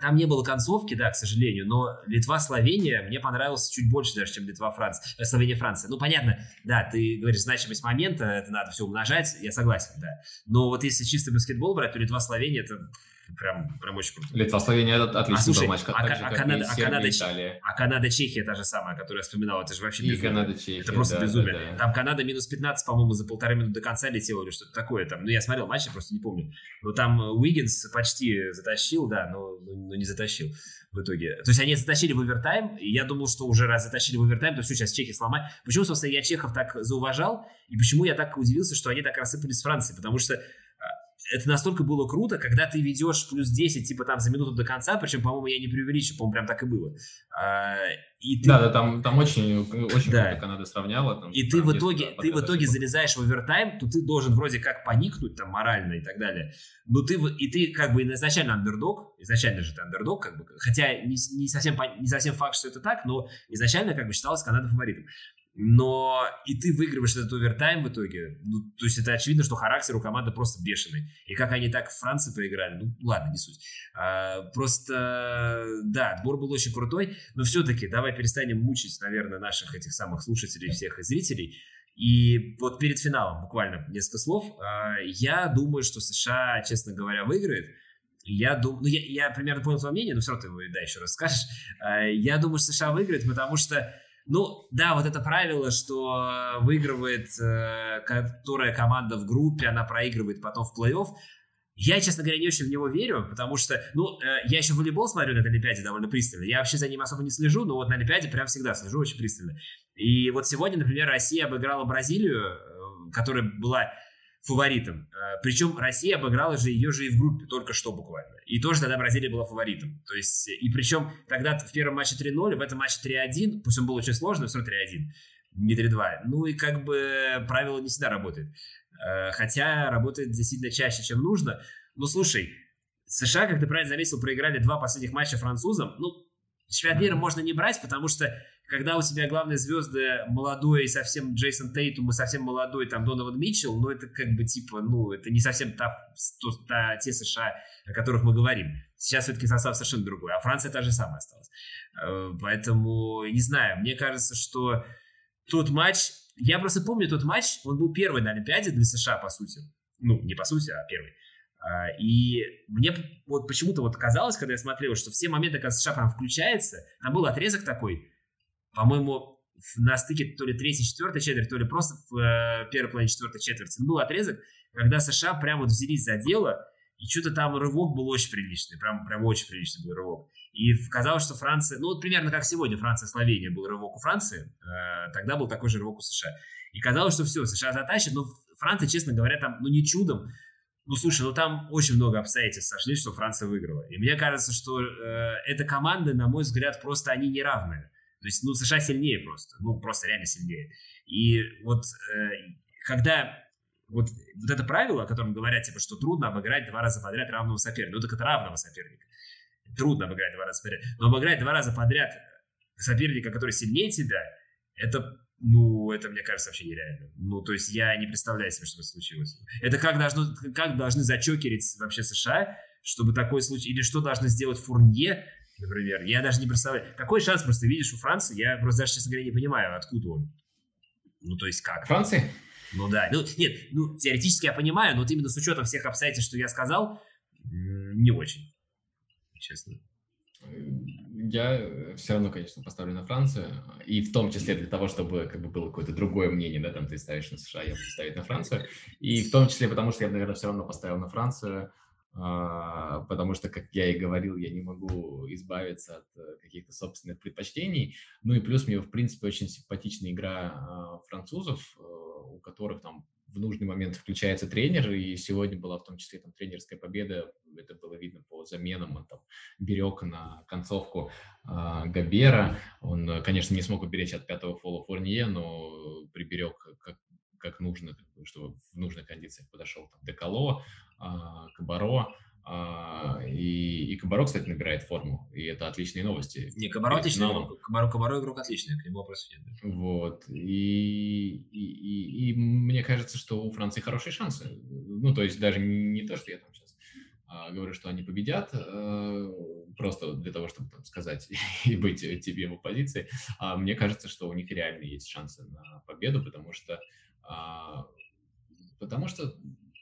там не было концовки, да, к сожалению, но Литва-Словения мне понравился чуть больше даже, чем Литва-Франция, э, Словения-Франция. Ну, понятно, да, ты говоришь значимость момента, это надо все умножать, я согласен, да. Но вот если чисто баскетбол брать, то Литва-Словения это Прям, прям очень круто. Литва, Словения это отличный а, слушай, матч. А, же, а, Канада, а, Канада, Италия. а Канада, Чехия та же самая, которую я вспоминал, это же вообще И безумие. Канада, Чехия, это просто да, безумие. Да, да. Там Канада минус 15, по-моему, за полторы минуты до конца летела или что-то такое. Там, ну, я смотрел матч, я просто не помню. Но там Уиггинс почти затащил, да, но, но не затащил в итоге. То есть они затащили в овертайм, и я думал, что уже раз затащили в овертайм, то все, сейчас чехи сломать. Почему, собственно, я чехов так зауважал, и почему я так удивился, что они так рассыпались с Францией? Потому что это настолько было круто, когда ты ведешь плюс 10, типа там за минуту до конца, причем, по-моему, я не преувеличу, по-моему, прям так и было. А, и ты... Да, да, там, там очень, очень да. круто Канада сравняла. Там, и ты в итоге, ты в итоге залезаешь в овертайм, то ты должен вроде как поникнуть там морально и так далее. Но ты, и ты как бы изначально андердог, изначально же ты андердог, как бы, хотя не, не, совсем, не совсем факт, что это так, но изначально как бы считалась Канада фаворитом но и ты выигрываешь этот овертайм в итоге. Ну, то есть это очевидно, что характер у команды просто бешеный. И как они так в Франции проиграли, ну ладно, не суть. А, просто, да, отбор был очень крутой, но все-таки давай перестанем мучить, наверное, наших этих самых слушателей, всех и зрителей. И вот перед финалом буквально несколько слов. А, я думаю, что США, честно говоря, выиграет. Я думаю, ну, я, я примерно понял твое мнение, но все равно ты его, да, еще раз скажешь. А, я думаю, что США выиграет, потому что ну, да, вот это правило, что выигрывает, э, которая команда в группе, она проигрывает потом в плей-офф. Я, честно говоря, не очень в него верю, потому что, ну, э, я еще волейбол смотрю на Олимпиаде довольно пристально. Я вообще за ним особо не слежу, но вот на Олимпиаде прям всегда слежу очень пристально. И вот сегодня, например, Россия обыграла Бразилию, э, которая была фаворитом. Э, Причем Россия обыграла же ее же и в группе, только что буквально. И тоже тогда Бразилия была фаворитом. То есть, и причем тогда в первом матче 3-0, в этом матче 3-1, пусть он был очень сложный, все равно 3-1, не 3-2. Ну и как бы правило не всегда работает. Э, хотя работает действительно чаще, чем нужно. Но слушай, США, как ты правильно заметил, проиграли два последних матча французам. Ну, чемпионат мира можно не брать, потому что когда у тебя главные звезды молодой, совсем Джейсон Тейтум и совсем молодой там Донован Митчелл, ну это как бы типа, ну это не совсем та, то, та, те США, о которых мы говорим. Сейчас все-таки состав совершенно другой, а Франция та же самая осталась. Э, поэтому, не знаю, мне кажется, что тот матч, я просто помню тот матч, он был первый на Олимпиаде для США, по сути. Ну, не по сути, а первый. А, и мне вот почему-то вот казалось, когда я смотрел, что все моменты, когда США прям включается, там был отрезок такой, по-моему, на стыке то ли третьей, четвертой четверти, то ли просто в э, первой половине четвертой четверти. Был отрезок, когда США прям вот взялись за дело, и что-то там рывок был очень приличный, прям, прям очень приличный был рывок. И казалось, что Франция, ну вот примерно как сегодня Франция-Словения был рывок у Франции, э, тогда был такой же рывок у США. И казалось, что все, США затащит, но Франция, честно говоря, там, ну не чудом, ну, слушай, ну там очень много обстоятельств сошли, что Франция выиграла. И мне кажется, что э, эта команда, на мой взгляд, просто они не равные. То есть, ну, США сильнее просто. Ну, просто реально сильнее. И вот э, когда вот, вот это правило, о котором говорят, типа, что трудно обыграть два раза подряд равного соперника. Ну, так это равного соперника. Трудно обыграть два раза подряд. Но обыграть два раза подряд соперника, который сильнее тебя, это ну, это, мне кажется, вообще нереально. Ну, то есть я не представляю себе, что это случилось. Это как, должно, как должны зачокерить вообще США, чтобы такой случай... Или что должны сделать Фурнье, например. Я даже не представляю. Какой шанс просто видишь у Франции? Я просто даже, честно говоря, не понимаю, откуда он. Ну, то есть как? Франции? Ну да. Ну, нет, ну, теоретически я понимаю, но вот именно с учетом всех обстоятельств, что я сказал, не очень, честно. Я все равно, конечно, поставлю на Францию, и в том числе для того, чтобы как бы было какое-то другое мнение, да, там ты ставишь на США, я буду ставить на Францию, и в том числе потому, что я, наверное, все равно поставил на Францию, а, потому что, как я и говорил, я не могу избавиться от э, каких-то собственных предпочтений. Ну и плюс мне, в принципе, очень симпатичная игра а, французов, э, у которых там в нужный момент включается тренер, и сегодня была в том числе там тренерская победа, это было видно по заменам, он там берег на концовку э, Габера, он, конечно, не смог уберечь от пятого фола Фурнье, но приберег как, как нужно, чтобы в нужных кондициях подошел там Декало, э, Кабаро, а, и, и Кабаро, кстати, набирает форму, и это отличные новости. Не, Кабаро отличный игрок, Кабаро, Кабаро игрок отличный, к нему вопросов нет. Вот, и, и, и, и мне кажется, что у Франции хорошие шансы. Ну, то есть даже не то, что я там сейчас а, говорю, что они победят, а, просто для того, чтобы там, сказать и быть тебе в оппозиции, а мне кажется, что у них реально есть шансы на победу, потому что а, потому что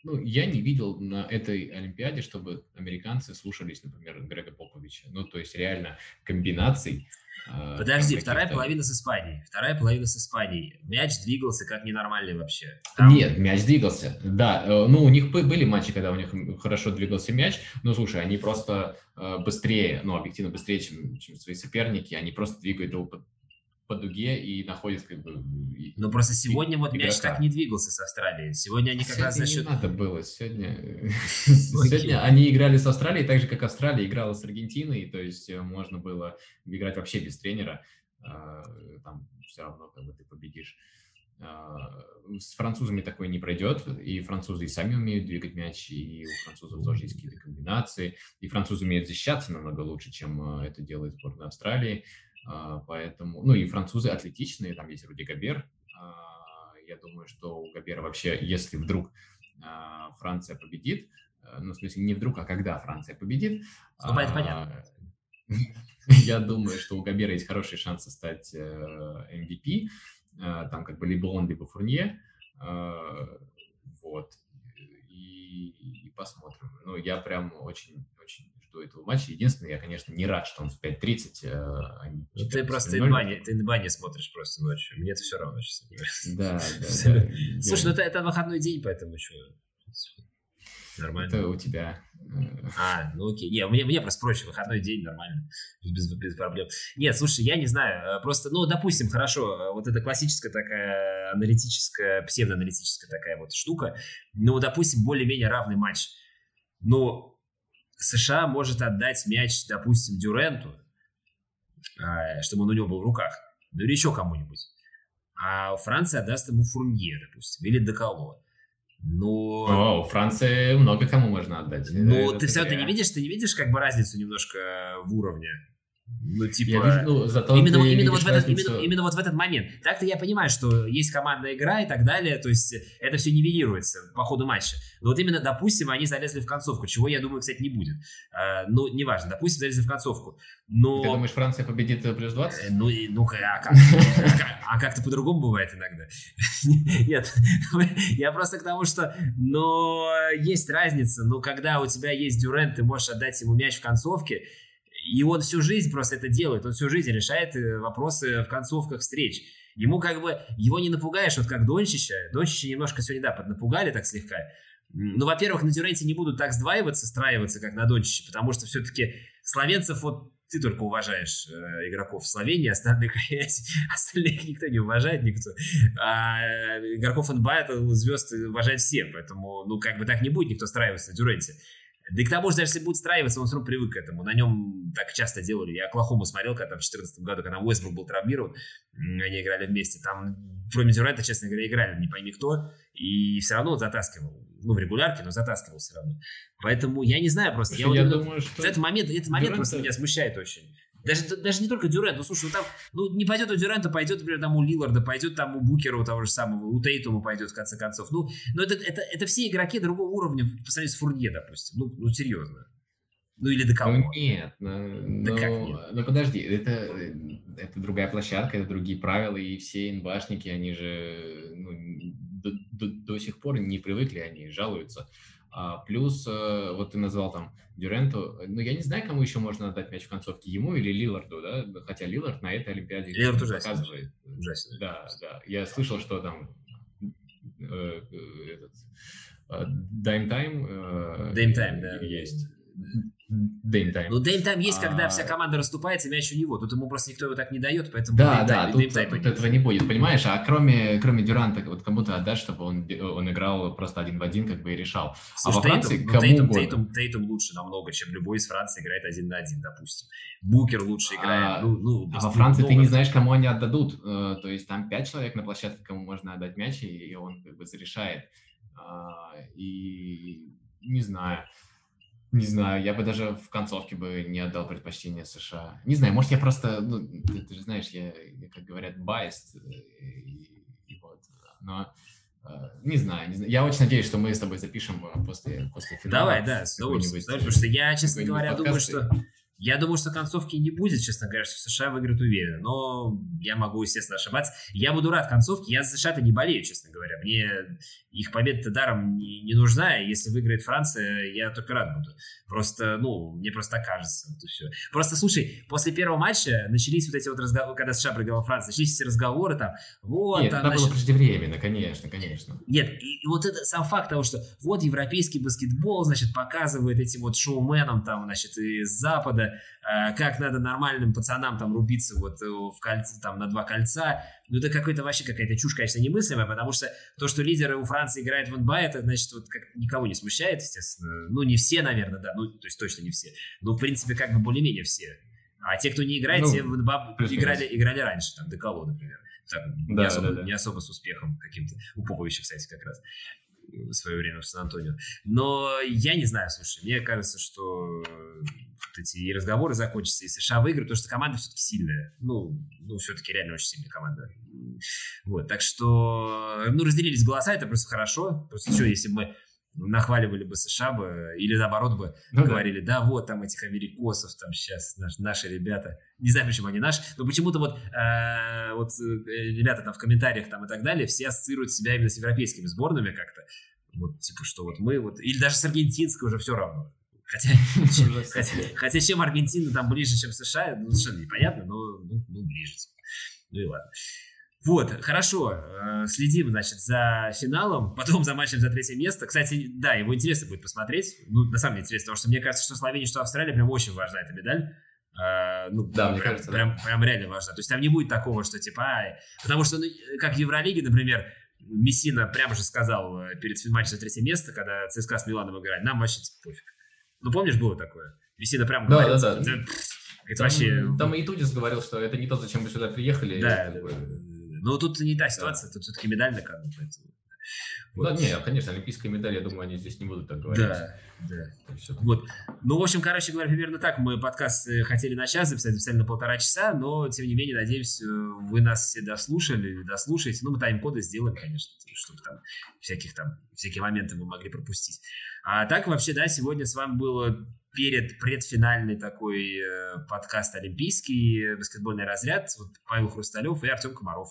ну, я не видел на этой Олимпиаде, чтобы американцы слушались, например, Грега Поповича. Ну, то есть реально комбинаций. А, Подожди, вторая половина с Испанией. Вторая половина с Испанией. Мяч двигался как ненормальный вообще. Там... Нет, мяч двигался. Да, э, ну у них были матчи, когда у них хорошо двигался мяч. Но слушай, они просто э, быстрее, ну объективно быстрее, чем, чем свои соперники. Они просто двигают его по дуге и находит как бы... Ну, просто сегодня вот игрока. мяч так не двигался с Австралией. Сегодня они как сегодня раз за счет... надо было. Сегодня... сегодня они играли с Австралией так же, как Австралия играла с Аргентиной. То есть э, можно было играть вообще без тренера. А, там все равно как бы ты победишь. А, с французами такое не пройдет, и французы и сами умеют двигать мяч, и у французов тоже есть какие-то комбинации, и французы умеют защищаться намного лучше, чем э, это делает сборная Австралии. А, поэтому, ну и французы атлетичные, там есть Руди Габер. А, я думаю, что у Габера вообще, если вдруг а, Франция победит, э, ну, в смысле, не вдруг, а когда Франция победит. Ну, это понятно. Я думаю, что у Габера есть хорошие шансы стать MVP. Э, там как бы либо он, либо Фурнье. Вот. И, и посмотрим. Ну, я прям очень, жду этого матча. Единственное, я, конечно, не рад, что он в 5.30. Э, а ну, ты просто инба не, ты инба не смотришь просто ночью. Мне это все равно, честно говоря. Да, да, Слушай, ну это, это выходной день, поэтому что... Нормально. Это у тебя. Э, а, ну окей. Не, мне, мне просто проще, выходной день нормально, без, без проблем. Нет, слушай, я не знаю, э, просто, ну, допустим, хорошо, вот эта классическая такая аналитическая, псевдоаналитическая такая вот штука, ну, допустим, более-менее равный матч. Но США может отдать мяч, допустим, Дюренту, чтобы он у него был в руках, ну или еще кому-нибудь. А Франция отдаст ему Фурнье, допустим, или Деколо. Но... О, у Франции много кому можно отдать. Ну, ты все равно не видишь, ты не видишь как бы разницу немножко в уровне. Ну, типа... Я вижу, ну, зато именно, именно, вот в этот, именно, именно вот в этот момент. Так-то я понимаю, что есть командная игра и так далее, то есть это все нивелируется по ходу матча. Но вот именно, допустим, они залезли в концовку, чего, я думаю, кстати, не будет. А, ну, неважно, допустим, залезли в концовку. Но... Ты думаешь, Франция победит плюс 20? Э, ну, ну а как? А как-то по-другому бывает иногда. Нет, я просто к тому, что, но есть разница, но когда у тебя есть Дюрент, ты можешь отдать ему мяч в концовке, и он всю жизнь просто это делает, он всю жизнь решает э, вопросы в концовках встреч. Ему как бы, его не напугаешь, вот как Дончича. Дончича немножко сегодня, да, поднапугали так слегка. Ну, во-первых, на Дюренте не будут так сдваиваться, страиваться, как на Дончиче, потому что все-таки словенцев, вот ты только уважаешь э, игроков Словении, остальных, остальных никто не уважает, никто. А игроков НБА это звезд уважают все, поэтому, ну, как бы так не будет никто страиваться на Дюренте. Да и к тому же, даже если будет страиваться, он все равно привык к этому. На нем так часто делали. Я Оклахому смотрел, когда в 2014 году, когда Уэсбрук был травмирован, они играли вместе. Там, кроме Дюранта, честно говоря, играли не пойми кто. И все равно он затаскивал. Ну, в регулярке, но затаскивал все равно. Поэтому я не знаю просто. Я, я вот думаю, что... Этот момент, этот момент Дюранта... просто меня смущает очень. Даже, даже не только Дюрент, ну слушай, ну там, ну не пойдет у Дюрента, пойдет, например, там у Лиларда, пойдет там у Букера, у того же самого, у Тейтума пойдет в конце концов. Ну, но это, это, это все игроки другого уровня по сравнению с Фурнье, допустим. Ну, ну серьезно. Ну или до кого? Ну, нет, ну, да ну, как нет? ну подожди, это, это другая площадка, это другие правила, и все инбашники, они же ну, до, до, до сих пор не привыкли, они жалуются. А, плюс, э, вот ты назвал там Дюренту, ну, я не знаю, кому еще можно отдать мяч в концовке, ему или Лиларду, да, хотя Лилард на этой Олимпиаде Лилард показывает. Ужасно. Да, да, я слышал, что там э, э этот, Дайм Тайм Дайм Тайм, да. есть. Дейм тайм. Ну, дейм тайм есть, когда а... вся команда расступается, мяч у него. Тут ему просто никто его так не дает, поэтому Да, да, тут, тут, тут этого не будет, понимаешь? А кроме, кроме Дюранта, вот кому-то отдать, чтобы он, он играл просто один в один, как бы и решал. Слушай, а во Франции Тейтум, ну, кому Тейтум, Тейтум, Тейтум лучше намного, чем любой из Франции играет один на один, допустим. Букер лучше играет. А, ну, ну, а во Франции много. ты не знаешь, кому они отдадут. Э, то есть там пять человек на площадке, кому можно отдать мяч, и он как бы зарешает. А, и не знаю. Не знаю, я бы даже в концовке бы не отдал предпочтение США. Не знаю, может, я просто, ну, ты, ты же знаешь, я, я как говорят, biased, э, и, и вот, но э, не знаю, не знаю. Я очень надеюсь, что мы с тобой запишем э, после, после финала. Давай, да, с удовольствием. Потому что я, честно говоря, думаю, что я думаю, что концовки не будет, честно говоря, что США выиграют уверенно. Но я могу, естественно, ошибаться. Я буду рад концовке. Я за США-то не болею, честно говоря. Мне их победа-то даром не, не нужна. Если выиграет Франция, я только рад буду. Просто, ну, мне просто так кажется. Вот и все. Просто, слушай, после первого матча начались вот эти вот разговоры, когда США проиграла Франция, начались эти разговоры там. Вот, Нет, там, это значит... было преждевременно, конечно, конечно. Нет, и, и вот это сам факт того, что вот европейский баскетбол, значит, показывает этим вот шоуменам там, значит, из Запада, Э, как надо нормальным пацанам там рубиться вот э, в кольце, там на два кольца. Ну, это какой-то вообще какая-то чушь, конечно, немыслимая, потому что то, что лидеры у Франции играют в НБА, это, значит, вот как никого не смущает, естественно. Ну, не все, наверное, да, ну, то есть точно не все. Но, в принципе, как бы более-менее все. А те, кто не играет, ну, те в НБА играли, играли раньше, там, Деколо, например. Так, да, не, особо, да, да. не особо с успехом каким-то. У Поповича, кстати, как раз в свое время в Сан-Антонио. Но я не знаю, слушай, мне кажется, что эти разговоры закончатся, и США выиграют, потому что команда все-таки сильная. Ну, ну все-таки реально очень сильная команда. Вот, так что, ну, разделились голоса, это просто хорошо. Просто что, если бы мы нахваливали бы США бы, или наоборот бы ну, говорили, да. да, вот там этих америкосов, там сейчас наш, наши ребята, не знаю, почему они наши, но почему-то вот, э, вот э, ребята там в комментариях там и так далее, все ассоциируют себя именно с европейскими сборными как-то, вот типа, что вот мы вот, или даже с аргентинской уже все равно, Хотя, хотя, хотя чем Аргентина там ближе, чем США, ну, совершенно непонятно, но ну, ну, ближе. Ну и ладно. Вот, хорошо. Э, следим, значит, за финалом, потом за матчем за третье место. Кстати, да, его интересно будет посмотреть. Ну, на самом деле интересно, потому что мне кажется, что Словения, что Австралия прям очень важна эта медаль. Uh, ну, да, прям, мне кажется, прям, да. прям реально важно. То есть там не будет такого, что типа, а, потому что, ну, как в Евролиге, например, Мессина прямо же сказал э, перед матчем за третье место, когда ЦСКА с Миланом играли, нам вообще типа, пофиг. Ну, помнишь, было такое? Мессина прям да, говорил, да, да. Типа, это там, вообще... там и Тудис говорил, что это не то, зачем вы сюда приехали. Да, да, да. Но тут не та ситуация, да. тут все-таки медаль на кону. Поэтому... Вот. Да, не, конечно, олимпийская медаль, я думаю, они здесь не будут так говорить. Да, да. Вот. Ну, в общем, короче говоря, примерно так. Мы подкаст э, хотели на час записать, записали на полтора часа, но, тем не менее, надеюсь, э, вы нас все дослушали, дослушаете. Ну, мы тайм-коды сделаем, конечно, чтобы там всяких там, всякие моменты мы могли пропустить. А так, вообще, да, сегодня с вами было перед предфинальный такой э, подкаст «Олимпийский», баскетбольный разряд. Вот Павел Хрусталев и Артем Комаров.